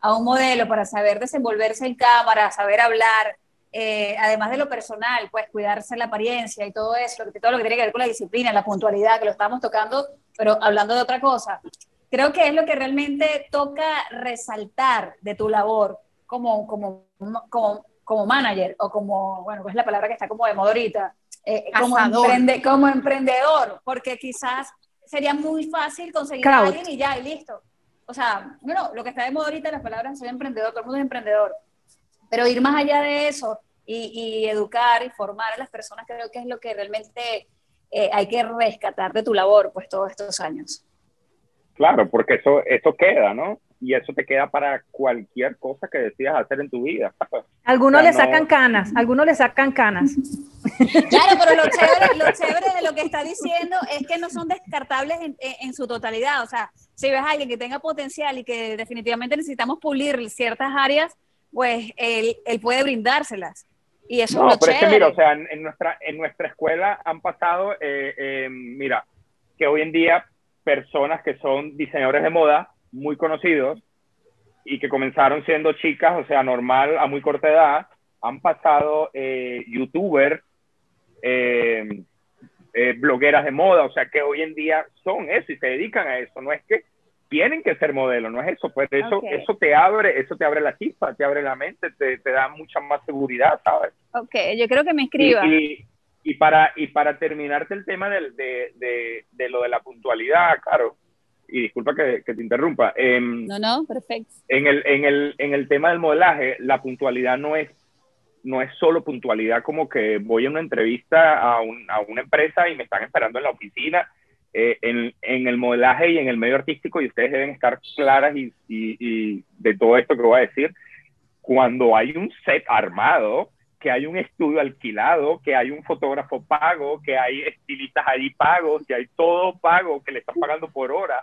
a un modelo para saber desenvolverse en cámara, saber hablar, eh, además de lo personal, pues cuidarse la apariencia y todo eso, todo lo que tiene que ver con la disciplina, la puntualidad, que lo estamos tocando, pero hablando de otra cosa. Creo que es lo que realmente toca resaltar de tu labor como, como, como, como manager o como, bueno, pues la palabra que está como de moda ahorita, eh, como, como emprendedor, porque quizás sería muy fácil conseguir a alguien y ya, y listo. O sea, bueno, lo que está de moda ahorita, las palabras soy emprendedor, todo el mundo es emprendedor. Pero ir más allá de eso y, educar y formar a las personas creo que es lo que realmente eh, hay que rescatar de tu labor, pues todos estos años. Claro, porque eso, eso queda, ¿no? y eso te queda para cualquier cosa que decidas hacer en tu vida. Algunos le sacan canas, algunos le sacan canas. Claro, pero lo chévere, lo chévere de lo que está diciendo es que no son descartables en, en, su totalidad. O sea, si ves a alguien que tenga potencial y que definitivamente necesitamos pulir ciertas áreas, pues él, él puede brindárselas. Y eso no, es lo pero chévere. Es que mira, o sea, en, nuestra, en nuestra escuela han pasado, eh, eh, mira, que hoy en día personas que son diseñadores de moda muy conocidos y que comenzaron siendo chicas, o sea, normal a muy corta edad, han pasado eh, youtubers, eh, eh, blogueras de moda, o sea, que hoy en día son eso y se dedican a eso, no es que tienen que ser modelos, no es eso, pues eso, eso te abre, eso te abre la chispa, te abre la mente, te, te da mucha más seguridad, ¿sabes? Ok, yo creo que me inscriba. Y, y, para, y para terminarte el tema de, de, de lo de la puntualidad, claro, y disculpa que, te interrumpa. Em, no, no, perfecto. En el, en, el, en el tema del modelaje, la puntualidad no es, no es solo puntualidad como que voy a una entrevista a, a una empresa y me están esperando en la oficina. Eh, en, en, el modelaje y en el medio artístico, y ustedes deben estar claras y, y, y de todo esto que voy a decir, cuando hay un set armado, que hay un estudio alquilado, que hay un fotógrafo pago, que hay estilistas allí pagos, que hay todo pago, que le están pagando por hora,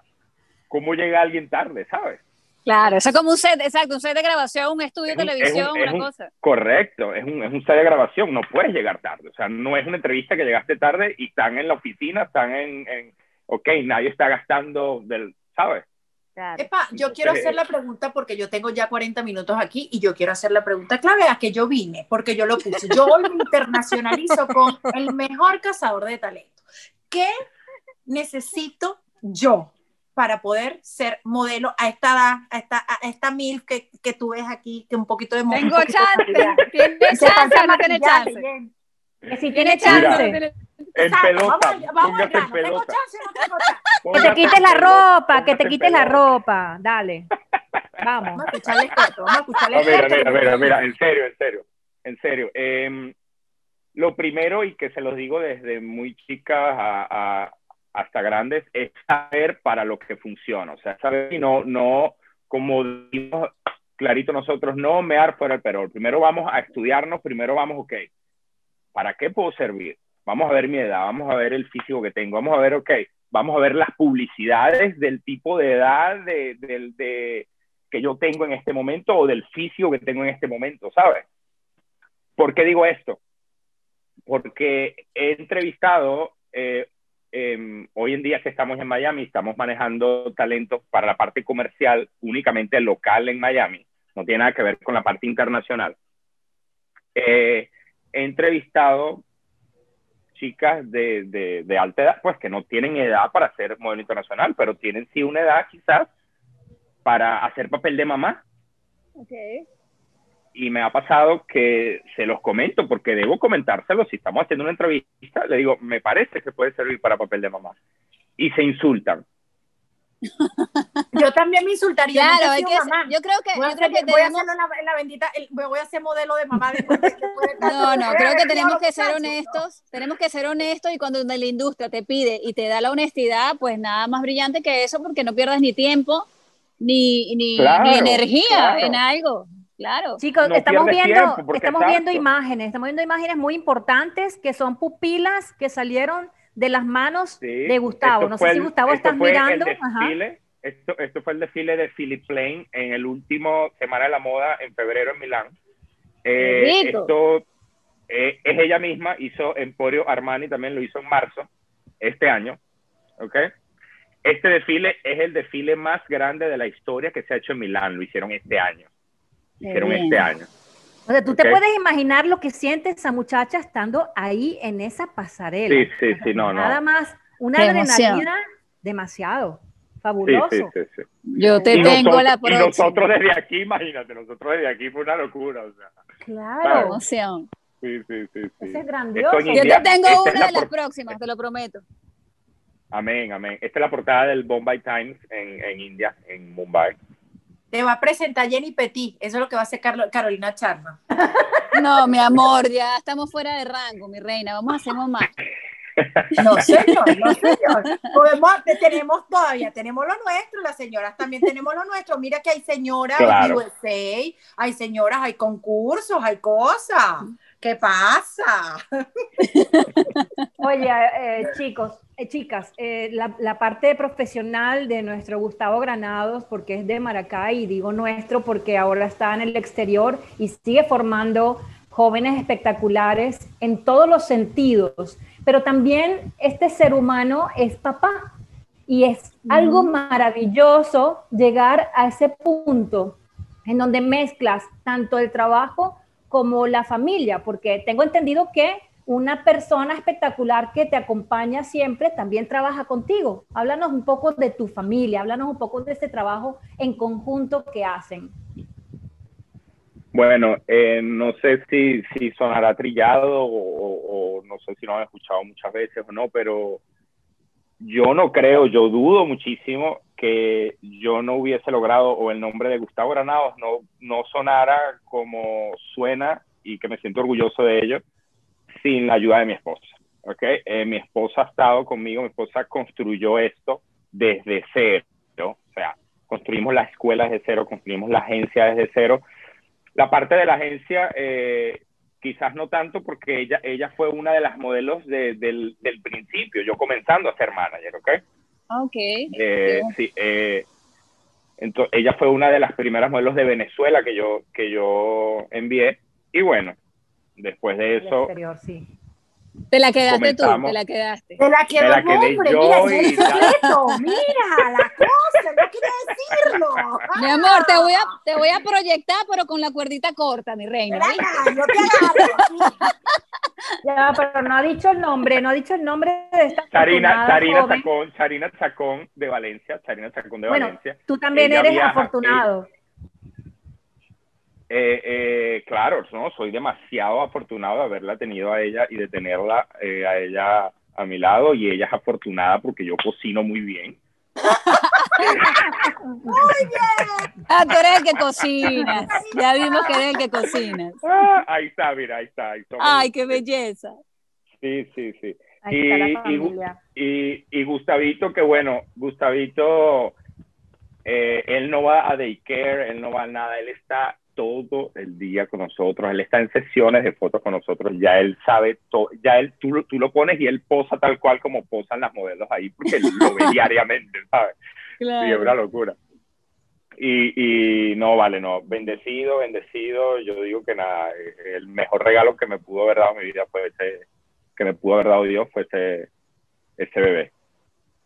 ¿cómo llega alguien tarde, sabes? Claro, eso es como un set, exacto, un set de grabación, un estudio de televisión, una cosa. Correcto, es un, es un set de grabación, no puedes llegar tarde, o sea, no es una entrevista que llegaste tarde y están en la oficina, están en, en ok, nadie está gastando del, ¿sabes? Epa, yo quiero hacer la pregunta porque yo tengo ya 40 minutos aquí y yo quiero hacer la pregunta clave a que yo vine, porque yo lo puse. Yo hoy me internacionalizo con el mejor cazador de talento. ¿Qué necesito yo para poder ser modelo a esta a esta, a esta MILF que, que tú ves aquí, que un poquito de Tengo chance, tiene chance, no tiene chance. Que si tiene chance. En pelota, vamos, en pelota. que te quites la ropa, que te quites la ropa, dale. Vamos. Vamos a escucharle esto, vamos a escucharle esto. Mira, mira, mira, mira, en serio, en serio, en serio. Eh, lo primero, y que se los digo desde muy chicas a, a, hasta grandes, es saber para lo que funciona. O sea, saber y no, no, como dimos clarito nosotros, no mear fuera el perol. Primero vamos a estudiarnos, primero vamos, ok, ¿para qué puedo servir? Vamos a ver mi edad, vamos a ver el físico que tengo, vamos a ver, ok, vamos a ver las publicidades del tipo de edad de, de, que yo tengo en este momento o del físico que tengo en este momento, ¿sabes? ¿Por qué digo esto? Porque he entrevistado eh, Em, hoy en día que estamos en Miami, estamos manejando talentos para la parte comercial únicamente local en Miami, no tiene nada que ver con la parte internacional. Eh, he entrevistado chicas de, de, de, alta edad, pues que no tienen edad para ser modelo internacional, pero tienen sí una edad quizás para hacer papel de mamá. Y me ha pasado que se los comento porque debo comentárselo. Si estamos haciendo una entrevista, le digo, me parece que puede servir para papel de mamá. Y se insultan. Yo también me insultaría. Claro, hay que, yo creo que, voy, yo creo que voy a hacerlo en la, bendita, voy a hacer modelo de mamá después de, No, no, creo que tenemos que ser honestos, tenemos que ser honestos y cuando la industria te pide y te da la honestidad, pues nada más brillante que eso porque no pierdas ni tiempo ni, ni, energía en algo. Claro. Chicos, estamos viendo, estamos viendo imágenes, estamos viendo imágenes muy importantes que son pupilas que salieron de las manos de Gustavo. No sé si Gustavo estás mirando. Esto, esto fue el desfile de Philip Plain en el último Semana de la Moda en febrero en Milán. Eh, esto eh, es ella misma, hizo Emporio Armani, también lo hizo en marzo, este año. ¿Ok? Este desfile es el desfile más grande de la historia que se ha hecho en Milán, lo hicieron este año. hicieron este año. O sea, tú te puedes imaginar lo que siente esa muchacha estando ahí en esa pasarela. Sí, sí, sí, no, no. Nada más, una adrenalina demasiado. Fabuloso. Sí, sí, sí, Yo te tengo la próxima. Y nosotros desde aquí, imagínate, nosotros desde aquí fue una locura. O sea, claro. Emoción. Sí, sí, sí, sí. Eso es grandioso. Yo te tengo una de las próximas, te lo prometo. Amén, amén. Esta es la portada del Bombay Times en, en India, en Mumbai. Te va a presentar Jenny Petit, eso es lo que va a hacer Carolina Charma. No, mi amor, ya estamos fuera de rango, mi reina, vamos a hacer más. No, señor, no, señor. Podemos, tenemos todavía, tenemos lo nuestro, las señoras también tenemos lo nuestro. Mira que hay señoras claro. USA, hay señoras, hay concursos, hay cosas. ¿Qué pasa? Oye, eh, chicos, eh, chicas, eh, la, la, parte profesional de nuestro Gustavo Granados, porque es de Maracay, y digo nuestro porque ahora está en el exterior y sigue formando jóvenes espectaculares en todos los sentidos, pero también este ser humano es papá y es algo maravilloso llegar a ese punto en donde mezclas tanto el trabajo como la familia, porque tengo entendido que una persona espectacular que te acompaña siempre también trabaja contigo. Háblanos un poco de tu familia, háblanos un poco de ese trabajo en conjunto que hacen. Bueno, eh, no sé si, si sonará trillado o, no sé si lo han escuchado muchas veces o no, pero yo no creo, yo dudo muchísimo que yo no hubiese logrado o el nombre de Gustavo Granados no, no sonara como suena y que me siento orgulloso de ello sin la ayuda de mi esposa. ¿okay? Eh, mi esposa ha estado conmigo, mi esposa construyó esto desde cero, o sea, construimos la escuela desde cero, construimos la agencia desde cero. La parte de la agencia, eh, quizás no tanto porque ella, ella fue una de las modelos del, del, principio, yo comenzando a ser manager, ¿ok? Ok. Eh, sí, eh, entonces, ella fue una de las primeras modelos de Venezuela que yo, que yo envié. Y bueno, después de eso... Exterior, sí. Te la quedaste tú, te la quedaste. Te la quedó la quedé hombre, yo mira, y secreto, mira la cosa, no quiere decirlo. Mi amor, te voy a, te voy a proyectar, pero con la cuerdita corta, mi reina. Mira, yo te. Ya, pero no ha dicho el nombre, no ha dicho el nombre de esta Charina, Charina Chacón, Charina Chacón de Valencia, Charina Chacón de bueno, Valencia. Tú también Ella eres viaja, afortunado. Eh, eh, claro, no, soy demasiado afortunado de haberla tenido a ella y de tenerla eh, a ella a mi lado y ella es afortunada porque yo cocino muy bien. muy bien. Ah, tú eres el que cocinas. Ya vimos que eres el que cocinas. Ah, ahí está, mira, ahí está. Ahí está Ay, qué belleza. Sí, sí, sí. Ahí y, y, y, y Gustavito, que bueno, Gustavito, eh, él no va a daycare, él no va a nada, él está todo el día con nosotros, él está en sesiones de fotos con nosotros, ya él sabe todo, ya él, tú, tú lo pones y él posa tal cual como posan las modelos ahí, porque él lo ve diariamente, ¿sabes? Claro. Sí, es una locura. Y, y no, vale, no, bendecido, bendecido, yo digo que nada, eh, el mejor regalo que me pudo haber dado en mi vida fue ese, que me pudo haber dado Dios fue ese, ese bebé.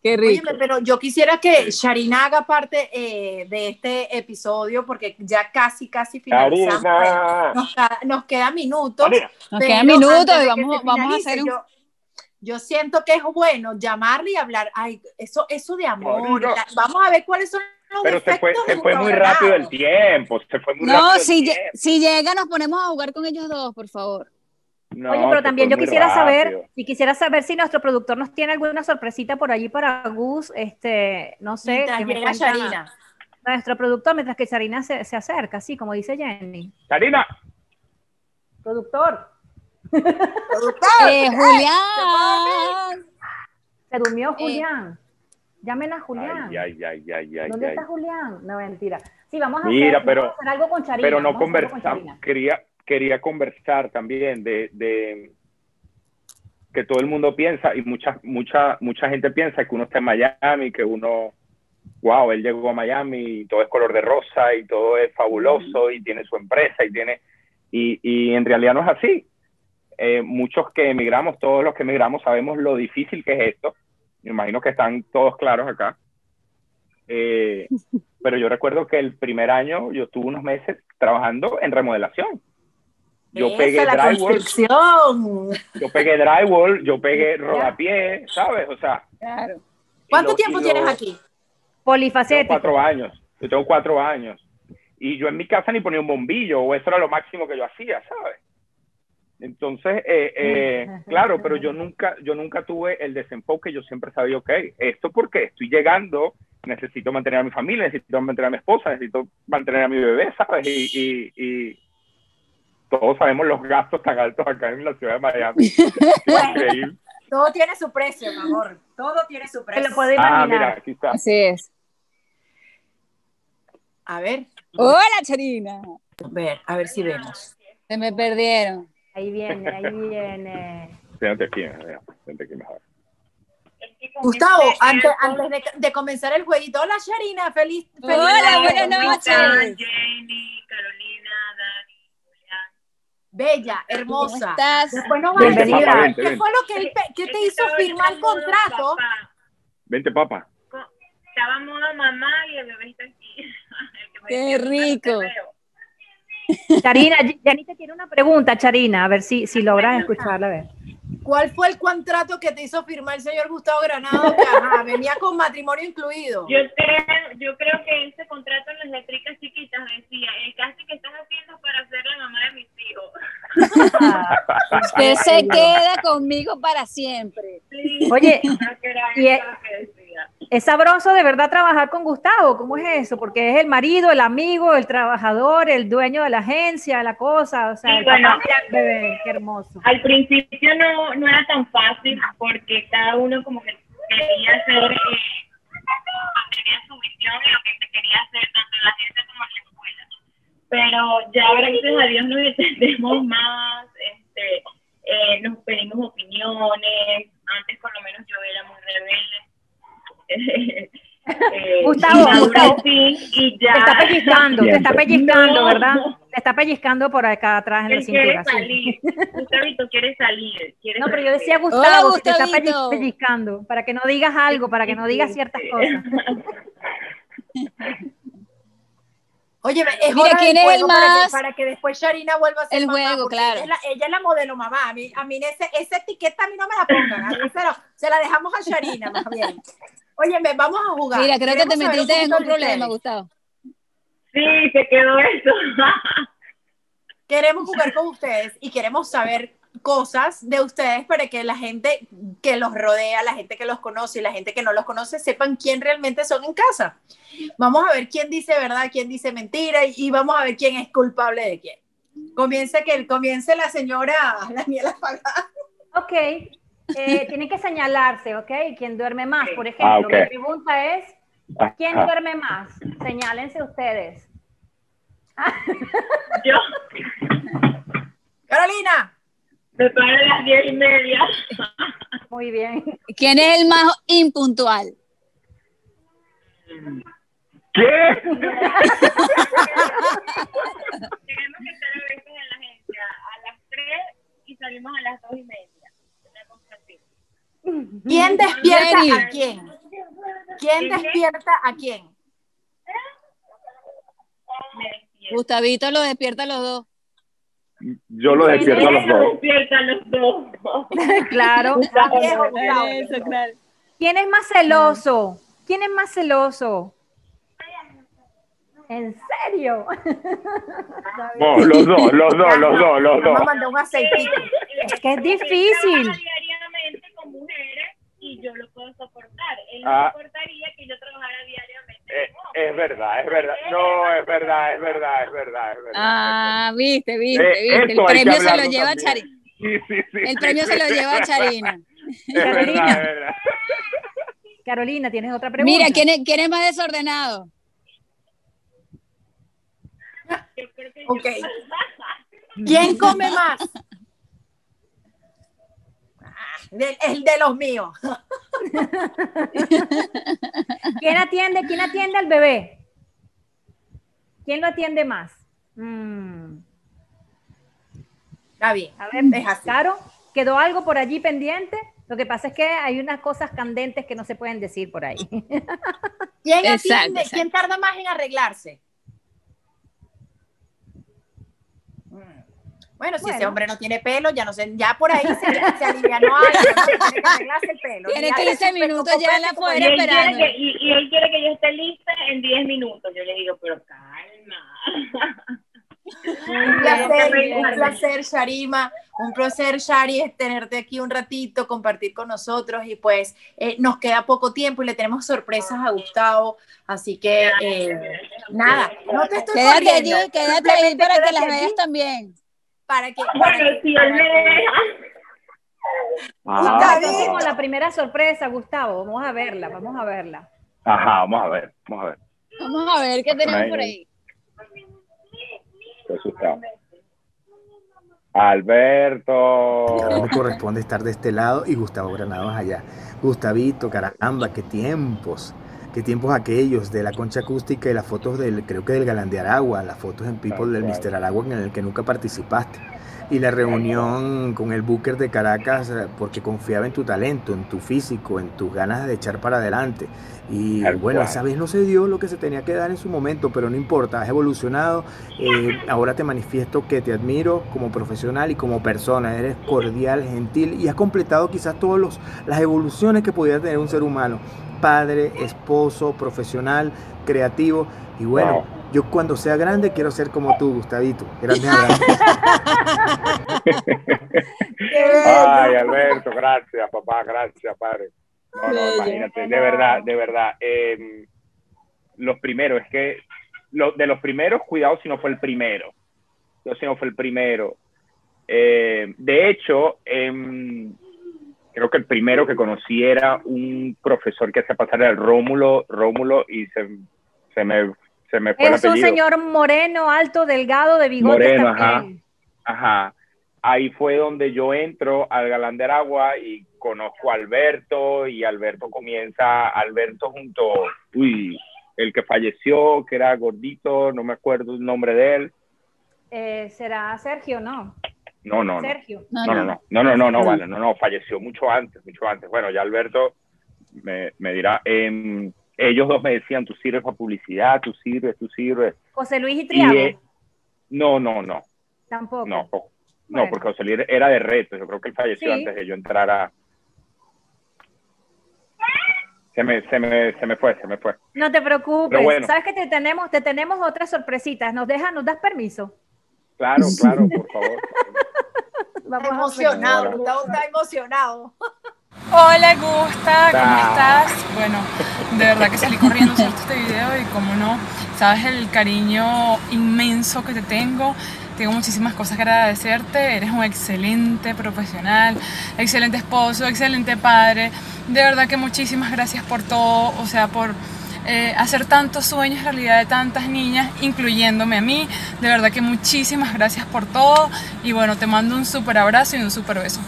Qué rico. Oye, pero yo quisiera que Sharina haga parte eh, de este episodio porque ya casi, casi finalizamos. Nos, queda- nos queda minutos. Nos pero quedan minutos y que vamos, vamos a hacer un... Yo, yo siento que es bueno llamarle y hablar, ay, eso, eso de amor. La- vamos a ver cuáles son pero se fue, se fue muy rápido el tiempo, se fue muy no, rápido si, el tiempo. si llega nos ponemos a jugar con ellos dos, por favor. No, Oye, pero también yo quisiera saber, y quisiera saber si nuestro productor nos tiene alguna sorpresita por allí para Gus, este, no sé, Mientras que llega Sharina. nuestro productor mientras que Sarina se, se acerca, así como dice Jenny. Karina, Productor, Eh, Julián. se durmió Julián. Llamen a Julián. ay, ay, ay, ay, ay, ¿Dónde ay. está Julián? No, mentira. Sí, vamos a, Mira, hacer, pero- vamos a hacer algo con Charina. pero no conversamos. Quería, quería conversar también de, de que todo el mundo piensa y mucha, mucha, mucha gente piensa que uno está en Miami, que uno, wow, él llegó a Miami y todo es color de rosa y todo es fabuloso y tiene su empresa y tiene, y, y en realidad no es así. Eh, muchos que emigramos, todos los que emigramos sabemos lo difícil que es esto. Me imagino que están todos claros acá. Eh, pero yo recuerdo que el primer año yo estuve unos meses trabajando en remodelación. Yo Esa, pegué la drywall, yo pegué drywall, yo pegué rodapié, ¿sabes? O sea, Claro. ¿Cuánto lo- tiempo tienes lo- aquí? tengo Polifacético. cuatro años. Yo tengo cuatro años. Y yo en mi casa ni ponía un bombillo, o eso era lo máximo que yo hacía, ¿sabes? Entonces, eh, eh, claro, pero yo nunca, yo nunca tuve el desenfoque, yo siempre sabía, ok, esto porque estoy llegando, necesito mantener a mi familia, necesito mantener a mi esposa, necesito mantener a mi bebé, ¿sabes? Y, y, y todos sabemos los gastos tan altos acá en la ciudad de Miami. Increíble. Todo tiene su precio, mi amor. Todo tiene su Se precio. lo puedo Ah, imaginar. mira, aquí está. Así es. A ver, Hola, Charina. a ver, a ver si vemos. Se me perdieron. Ahí viene, ahí viene. Siéntate aquí, siéntate aquí mejor. Gustavo, antes, antes de, de comenzar el jueguito, hola Sharina, feliz, feliz Hola, buenas noches. Jenny, Carolina, Dani. Bella, ¿Cómo hermosa. estás? Después nos vas a decir Bienvenida. qué- Vente, qué vente. fue lo que, él qué te hizo firmar el contrato. papá. Vente, papá. Estaba modo mamá y el bebé está aquí. Qué decía, "Mamá, rico". Charina, te tiene una pregunta, Charina, a ver si, si logras escucharla. A ver. ¿Cuál fue el contrato que te hizo firmar el señor Gustavo Granado? Que, ajá, venía con matrimonio incluido. Yo creo, yo creo que ese contrato en las letricas chiquitas decía, el casting que estás haciendo para ser la mamá de mis hijos. Usted se queda conmigo para siempre. Sí, Oye, era y Es sabroso de verdad trabajar con Gustavo. ¿Cómo es eso? Porque es el marido, el amigo, el trabajador, el dueño de la agencia, la cosa. O sea, Sí, el bueno. papá del bebé. Qué hermoso. Al principio no, no era tan fácil porque cada uno como que quería hacer, eh, tenía su visión y lo que se quería hacer tanto en la agencia como en la escuela. Pero ya gracias a Dios nos entendemos más, este, eh, nos pedimos opiniones, antes por lo menos yo era muy rebelde. Eh, Gustavo, y madurecí Gustavo, y ya Te está pellizcando, te está pellizcando, No. ¿verdad? Te está pellizcando por acá atrás en la él cintura. sí. salir, Gustavito quiere salir. Quiere No, pero yo decía Gustavo, te está pellizcando, para que no digas algo, para que no digas ciertas cosas. Oye, es Mira, hora del ¿quién es el juego para que- más- Para, que, después Sharina vuelva a ser El mamá, juego, claro. Ella es, la, ella es la modelo mamá. A mí, a mí ese, esa etiqueta a mí no me la pongan. A mí se, lo- se la dejamos a Sharina, más bien. Oye, me- vamos a jugar. Mira, creo que Queremos te saber metiste en un problema. Gustavo. Sí, se quedó eso. Queremos jugar con ustedes y queremos saber cosas de ustedes para que la gente que los rodea, la gente que los conoce y la gente que no los conoce sepan quién realmente son en casa. Vamos a ver quién dice verdad, quién dice mentira y, y vamos a ver quién es culpable de quién. Comience que comience la señora Daniela Pagán. Ok, eh, tiene que señalarse, ¿ok? ¿Quién duerme más? Por ejemplo, Ah, ok. mi pregunta es, ¿quién duerme más? Señálense ustedes. Yo Carolina, me paro a las diez y media. Muy bien. ¿Quién es el más impuntual? ¿Qué? Tenemos que estar a veces en la agencia a las tres y salimos a las dos y media. ¿Quién despierta Jenny. a quién? ¿Quién despierta a quién? Gustavito lo despierta a los dos. Yo lo despierto a los dos. despierta a los dos. Claro. Eso. ¿Quién es más celoso? ¿Quién es más celoso? ¿En serio? No, los dos, los dos, los dos, los dos. Vamos a un aceitito. Es que es difícil. Mujeres y yo lo puedo soportar. Él no Ah. soportaría que yo trabajara diariamente Eh, es verdad, es verdad. No, es verdad, es verdad, es verdad, es verdad. Ah, viste, viste, Eh, viste. El hay que premio se lo lleva también. Charina. Sí, sí, sí. El premio se lo lleva Charina. Es verdad, Carolina. es verdad. Carolina, ¿tienes otra pregunta? Mira, ¿quién es, quién es más desordenado? Yo creo que Ok. yo- ¿Quién come más? Del- el de los míos. ¿Quién atiende, quién atiende al bebé? ¿Quién lo atiende más? Mm, Está bien. A ver, Es así. Caro, ¿quedó algo por allí pendiente? Lo que pasa es que hay unas cosas candentes que no se pueden decir por ahí. ¿Quién Exacto, atiende? exacto. ¿Quién tarda más en arreglarse? Bueno, si ese Bueno. hombre no tiene pelo, ya no sé, ya por ahí se, se alivianó algo, ¿no? Tiene que arreglarse el pelo. Tiene Ya 15 ese pelo minutos ya en la poco Y afuera esperando. que, y, y él quiere que yo esté lista en 10 minutos. Yo le digo, pero calma. Un placer, un placer, Sharima. Un placer, Shari, es tenerte aquí un ratito, compartir con nosotros. Y pues eh, nos queda poco tiempo y le tenemos sorpresas a Gustavo. Así que, eh, nada, no te estoy Quédate allí, quédate ahí para que las veas también. Para que, para Bueno, si él me deja. Ah, entonces con la primera sorpresa, Gustavo. Vamos a verla, vamos a verla. Ajá, vamos a ver, vamos a ver. Vamos a ver qué tenemos por ahí. Estoy asustado. Alberto. Me corresponde estar de este lado y Gustavo Granados allá. Gustavito, caramba, qué tiempos. Tiempos aquellos de la concha acústica y las fotos del, creo que del Galán de Aragua, las fotos en People del Mr. Aragua en el que nunca participaste. Y la reunión con el Booker de Caracas porque confiaba en tu talento, en tu físico, en tus ganas de echar para adelante. Y bueno, esa vez no se dio lo que se tenía que dar en su momento, pero no importa, has evolucionado. Eh, ahora te manifiesto que te admiro como profesional y como persona. Eres cordial, gentil y has completado quizás todas las evoluciones que pudiera tener un ser humano. Padre, esposo, profesional, creativo. Y bueno, Wow. yo cuando sea grande quiero ser como tú, Gustavito. Grande abrazo. Ay, Alberto, gracias, papá, gracias, padre. No, no, imagínate, de verdad, de verdad. eh, los primeros, es que lo, de los primeros, cuidado si no fue el primero. Cuidado si no fue el primero. Eh, de hecho, em, creo que el primero que conocí era un profesor que hacía pasar el Rómulo, Rómulo, y se, se me, se me fue el Es un apellido. señor moreno, alto, delgado, de bigotes Moreno, ajá. también. Ajá. Ahí fue donde yo entro al Galán de Aragua y conozco a Alberto y Alberto comienza, Alberto junto, uy, el que falleció, que era gordito, no me acuerdo el nombre de él. Eh, ¿Será Sergio? No. No, no, no. Sergio. No, no, no, no, no, no, no, vale, no, no, falleció mucho antes, mucho antes. Bueno, ya Alberto me, me dirá, em, ellos dos me decían, tú sirves para publicidad, tú sirves, tú sirves. José Luis y Y, Triago. eh, no, no, no, Tampoco. no, no, Bueno. porque José Luis era de reto, yo creo que él falleció Sí. antes de yo entrar a... Se me, se me, se me fue, se me fue. No te preocupes. Bueno. Sabes que te tenemos, te tenemos otras sorpresitas. ¿Nos dejas, nos das permiso? Claro, claro, por favor. Vamos emocionado. Gustavo está emocionado. Hola Gusta, ¿cómo estás? Bueno, de verdad que salí corriendo a este video y como no, sabes el cariño inmenso que te tengo. Tengo muchísimas cosas que agradecerte. Eres un excelente profesional, excelente esposo, excelente padre. De verdad que muchísimas gracias por todo, o sea, por eh, hacer tantos sueños realidad de tantas niñas, incluyéndome a mí. De verdad que muchísimas gracias por todo. Y bueno, te mando un súper abrazo y un súper beso.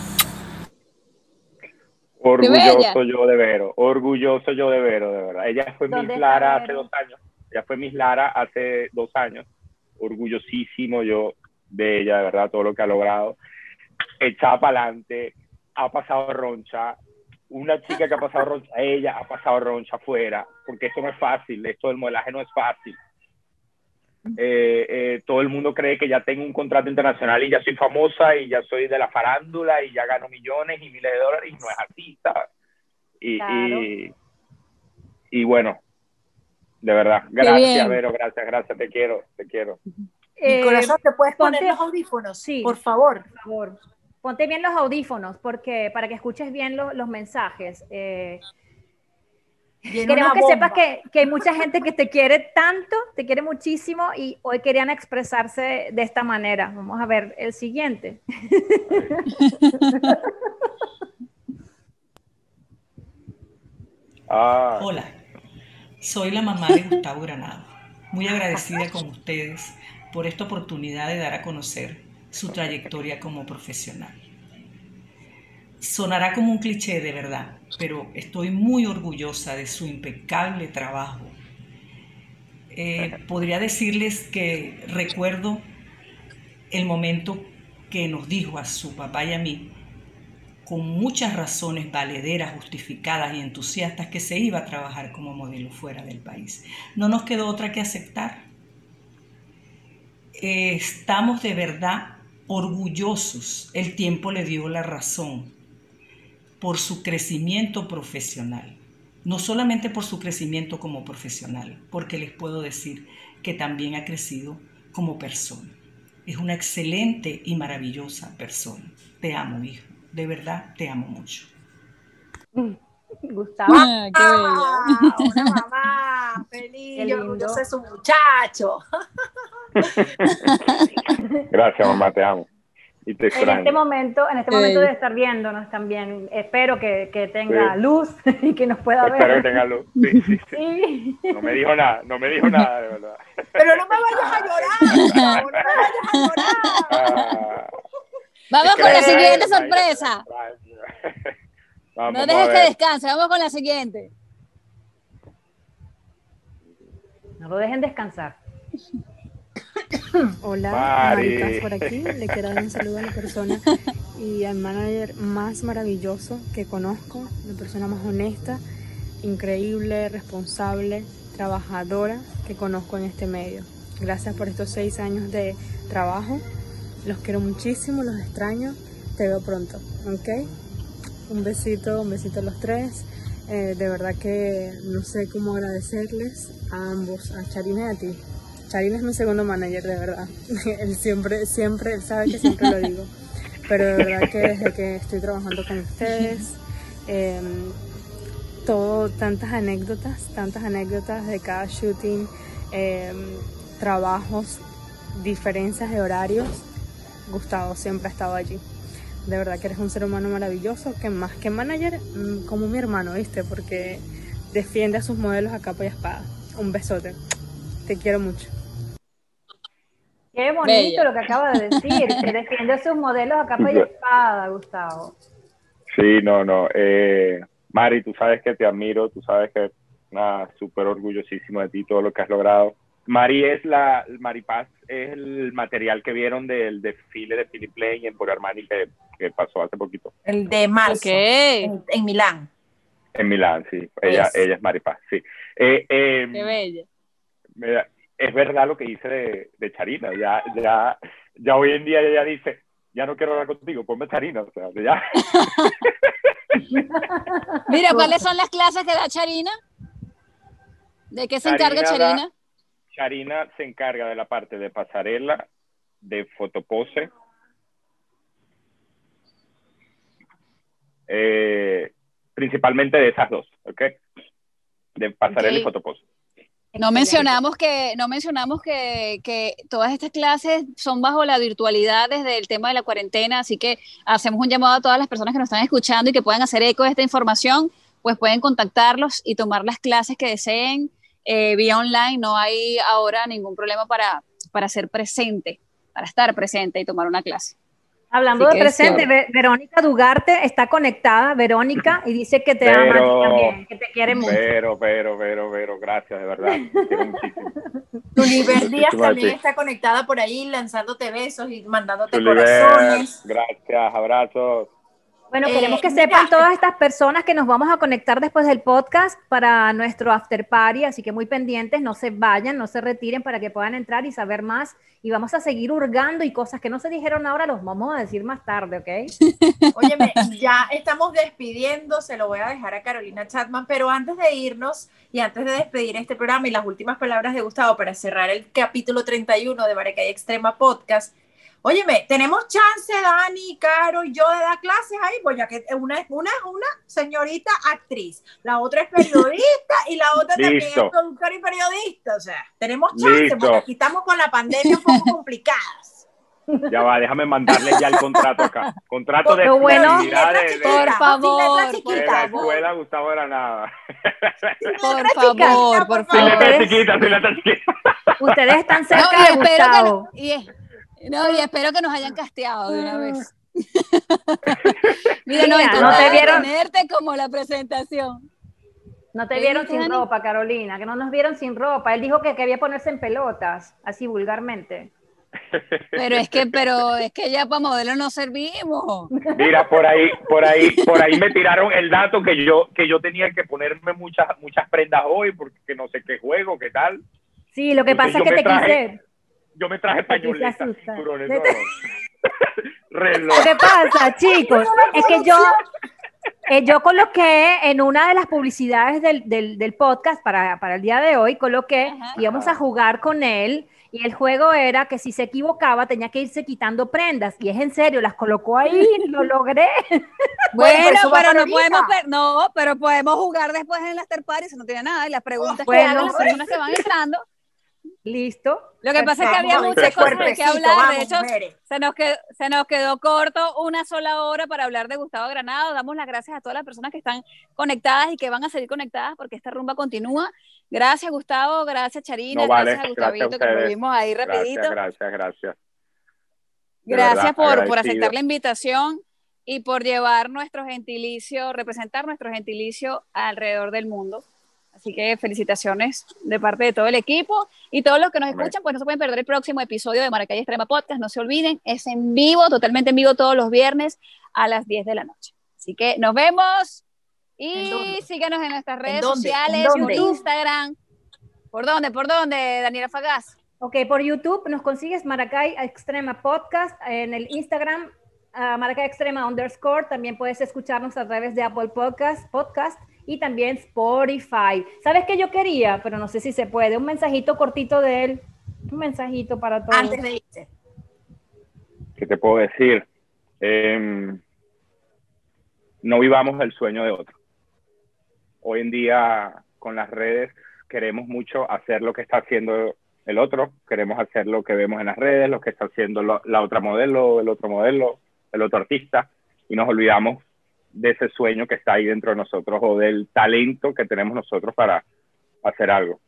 Orgulloso yo de Vero, orgulloso yo de Vero, de verdad. Ella fue ¿Dónde Miss Lara hace dos años. Ella fue Miss Lara hace dos años. Orgullosísimo yo de ella, de verdad, todo lo que ha logrado. Echada para adelante, ha pasado roncha. Una chica que ha pasado roncha, ella ha pasado roncha afuera, porque esto no es fácil, esto del modelaje no es fácil. Eh, eh, todo el mundo cree que ya tengo un contrato internacional y ya soy famosa y ya soy de la farándula y ya gano millones y miles de dólares y no es así, ¿sabes? Y, Claro. y, y bueno, De verdad. Gracias, Vero, gracias, gracias, te quiero, te quiero. Eh, corazón, ¿te puedes poner los audífonos? Sí. Por favor. Por favor. Ponte bien los audífonos porque para que escuches bien los mensajes. Eh, queremos que sepas que, que, hay mucha gente que te quiere tanto, te quiere muchísimo y hoy querían expresarse de esta manera. Vamos a ver el siguiente. ah. Hola, soy la mamá de Gustavo Granado. Muy agradecida con ustedes por esta oportunidad de dar a conocer su trayectoria como profesional. Sonará como un cliché de verdad, pero estoy muy orgullosa de su impecable trabajo. Eh, podría decirles que recuerdo el momento que nos dijo a su papá y a mí, con muchas razones valederas, justificadas y entusiastas, que se iba a trabajar como modelo fuera del país. No nos quedó otra que aceptar. Eh, estamos de verdad orgullosos. El tiempo le dio la razón por su crecimiento profesional. No solamente por su crecimiento como profesional, porque les puedo decir que también ha crecido como persona. Es una excelente y maravillosa persona. Te amo, hijo. De verdad, te amo mucho. Gustavo. Ah, qué bella. Una mamá feliz y orgullosa de su muchacho. Gracias, mamá, te amo. Y te en este momento, en este momento de estar viéndonos también, espero que, que tenga luz y que nos pueda ver. Espero que tenga luz. Sí, sí, sí. No me dijo nada, no me dijo nada, de verdad. Pero no me vayas a llorar, no me vayas a llorar. Ah, vamos con la siguiente sorpresa. No dejes que descanse, vamos con la siguiente. No lo dejen descansar. Hola, Maricas por aquí. Le quiero dar un saludo a la persona y al manager más maravilloso que conozco, la persona más honesta, increíble, responsable, trabajadora que conozco en este medio. Gracias por estos seis años de trabajo. Los quiero muchísimo, los extraño. Te veo pronto, ¿ok? Un besito, un besito a los tres. Eh, de verdad que no sé cómo agradecerles a ambos, a Charina y a ti. Charina es mi segundo manager, de verdad. él siempre, siempre, él sabe que siempre lo digo. Pero de verdad que desde que estoy trabajando con ustedes, em, todo, tantas anécdotas, tantas anécdotas de cada shooting, em, trabajos, diferencias de horarios. Gustavo siempre ha estado allí. De verdad que eres un ser humano maravilloso, que más que manager, mm, como mi hermano, ¿viste? Porque defiende a sus modelos a capa y espada. Un besote. Te quiero mucho. Qué bonito lo que acaba de decir, que defiende sus modelos a capa y espada, Gustavo. Sí, no, no. Eh, Mari, tú sabes que te admiro, tú sabes que nada, súper orgullosísimo de ti, todo lo que has logrado. Mari es la, Maripaz es el material que vieron del desfile de Philip Lane en Por Armani que, que, pasó hace poquito. El de marzo, en, Milán. En Milán, sí. Ella, ella es Maripaz, sí. Eh, em, Qué bella. Mira, es verdad lo que dice de, de, Charina. Ya, ya, ya hoy en día ella dice, ya no quiero hablar contigo, ponme Charina. O sea, ya. Mira, ¿cuáles son las clases que da Charina? ¿De qué se encarga Charina? Charina se encarga de la parte de pasarela, de fotopose. Eh, principalmente de esas dos, ¿ok? De pasarela y fotopose. No mencionamos que, no mencionamos que, que, todas estas clases son bajo la virtualidad desde el tema de la cuarentena, así que hacemos un llamado a todas las personas que nos están escuchando y que puedan hacer eco de esta información, pues pueden contactarlos y tomar las clases que deseen eh, vía online. No hay ahora ningún problema para, para ser presente, para estar presente y tomar una clase. Hablando de presente, Verónica Dugarte está conectada, Verónica, y dice que te ama también, que te quiere mucho. Pero, pero, pero, pero, gracias, de verdad. Tuliver Díaz también está conectada por ahí, lanzándote besos y mandándote corazones. Gracias, abrazos. Bueno, queremos que sepan todas estas personas que nos vamos a conectar después del podcast para nuestro after party, así que muy pendientes, no se vayan, no se retiren para que puedan entrar y saber más. Y vamos a seguir hurgando y cosas que no se dijeron ahora los vamos a decir más tarde, ¿ok? Óyeme, ya estamos despidiendo, se lo voy a dejar a Carolina Chatman, pero antes de irnos y antes de despedir este programa y las últimas palabras de Gustavo para cerrar el capítulo 31 de Maracay Extrema Podcast, Óyeme, tenemos chance, Dani, Caro y yo de dar clases ahí, pues ya que una es una, una señorita actriz, la otra es periodista y la otra también es productora y periodista. O sea, tenemos chance, porque aquí estamos con la pandemia un poco complicadas. Ya va, déjame mandarle ya el contrato acá. Contrato de bueno, de, por favor, de la escuela Gustavo Granada. Por favor, por favor. Ustedes, chiquita, chiquita. Ustedes están cerca de Gustavo. No, y espero que nos hayan casteado de una vez. Mira, no, no te vieron tenerte como la presentación. No te vieron sin ropa, Carolina, que no nos vieron sin ropa. Él dijo que quería ponerse en pelotas, así vulgarmente. Pero es que, pero es que ya para modelo no servimos. Mira, por ahí, por ahí, por ahí me tiraron el dato que yo, que yo tenía que ponerme muchas, muchas prendas hoy porque no sé qué juego, qué tal. Sí, lo que pasa es que te quise yo me traje pañoleta, cinturones, Reloj. ¿Qué pasa, chicos? Es que yo, eh, yo coloqué en una de las publicidades del, del, del podcast para, para, el día de hoy, coloqué, íbamos a jugar con él. Y el juego era que si se equivocaba tenía que irse quitando prendas. Y es en serio, las colocó ahí, lo logré. Bueno, pero no podemos, no, pero podemos jugar después en las after party, no tiene nada. Y las preguntas que hagan las personas que van entrando Listo. Lo que pasa es que había muchas cosas de que hablar. de hecho, se nos, quedó, se nos quedó corto una sola hora para hablar de Gustavo Granado. Damos las gracias a todas las personas que están conectadas y que van a seguir conectadas porque esta rumba continúa. Gracias, Gustavo. Gracias, Charina. gracias a Gustavito, que lo vimos ahí rapidito. Gracias, gracias. Gracias, por, por aceptar la invitación y por llevar nuestro gentilicio, representar nuestro gentilicio alrededor del mundo. Así que felicitaciones de parte de todo el equipo y todos los que nos escuchan, pues no se pueden perder el próximo episodio de Maracay Extrema Podcast. No se olviden, es en vivo, totalmente en vivo todos los viernes a las 10 de la noche. Así que nos vemos y síganos en nuestras redes sociales, por Instagram. ¿Por dónde? ¿Por dónde, Daniela Fagás? Ok, por YouTube nos consigues Maracay Extrema Podcast, en el Instagram uh, Maracay Extrema underscore, también puedes escucharnos a través de Apple Podcast, podcast y también Spotify. ¿Sabes qué yo quería? Pero no sé si se puede. Un mensajito cortito de él. Un mensajito para todos. Antes de irse. ¿Qué te puedo decir? Em, no vivamos el sueño de otro. Hoy en día con las redes queremos mucho hacer lo que está haciendo el otro, queremos hacer lo que vemos en las redes, lo que está haciendo la otra modelo, el otro modelo, el otro artista, y nos olvidamos de ese sueño que está ahí dentro de nosotros o del talento que tenemos nosotros para hacer algo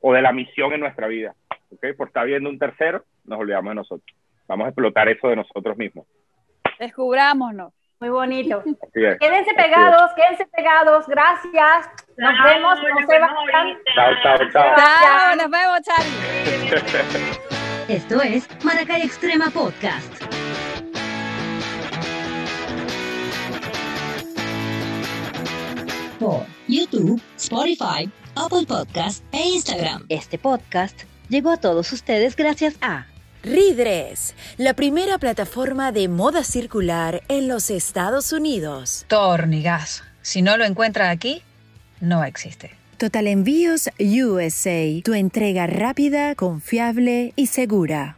o de la misión en nuestra vida. ¿okay? Por estar viendo un tercero, nos olvidamos de nosotros. Vamos a explotar eso de nosotros mismos. Descubrámonos. Muy bonito. Quédense pegados, quédense pegados. Gracias. Nos vemos. No se vayan. Chao, chao, chao. Chao, nos vemos, Charlie. Esto es Maracay Extrema Podcast. Por YouTube, Spotify, Apple Podcast e Instagram. Este podcast llegó a todos ustedes gracias a Ridres, la primera plataforma de moda circular en los Estados Unidos. Tornigas. Si no lo encuentra aquí, no existe. Total Envíos USA, tu entrega rápida, confiable y segura.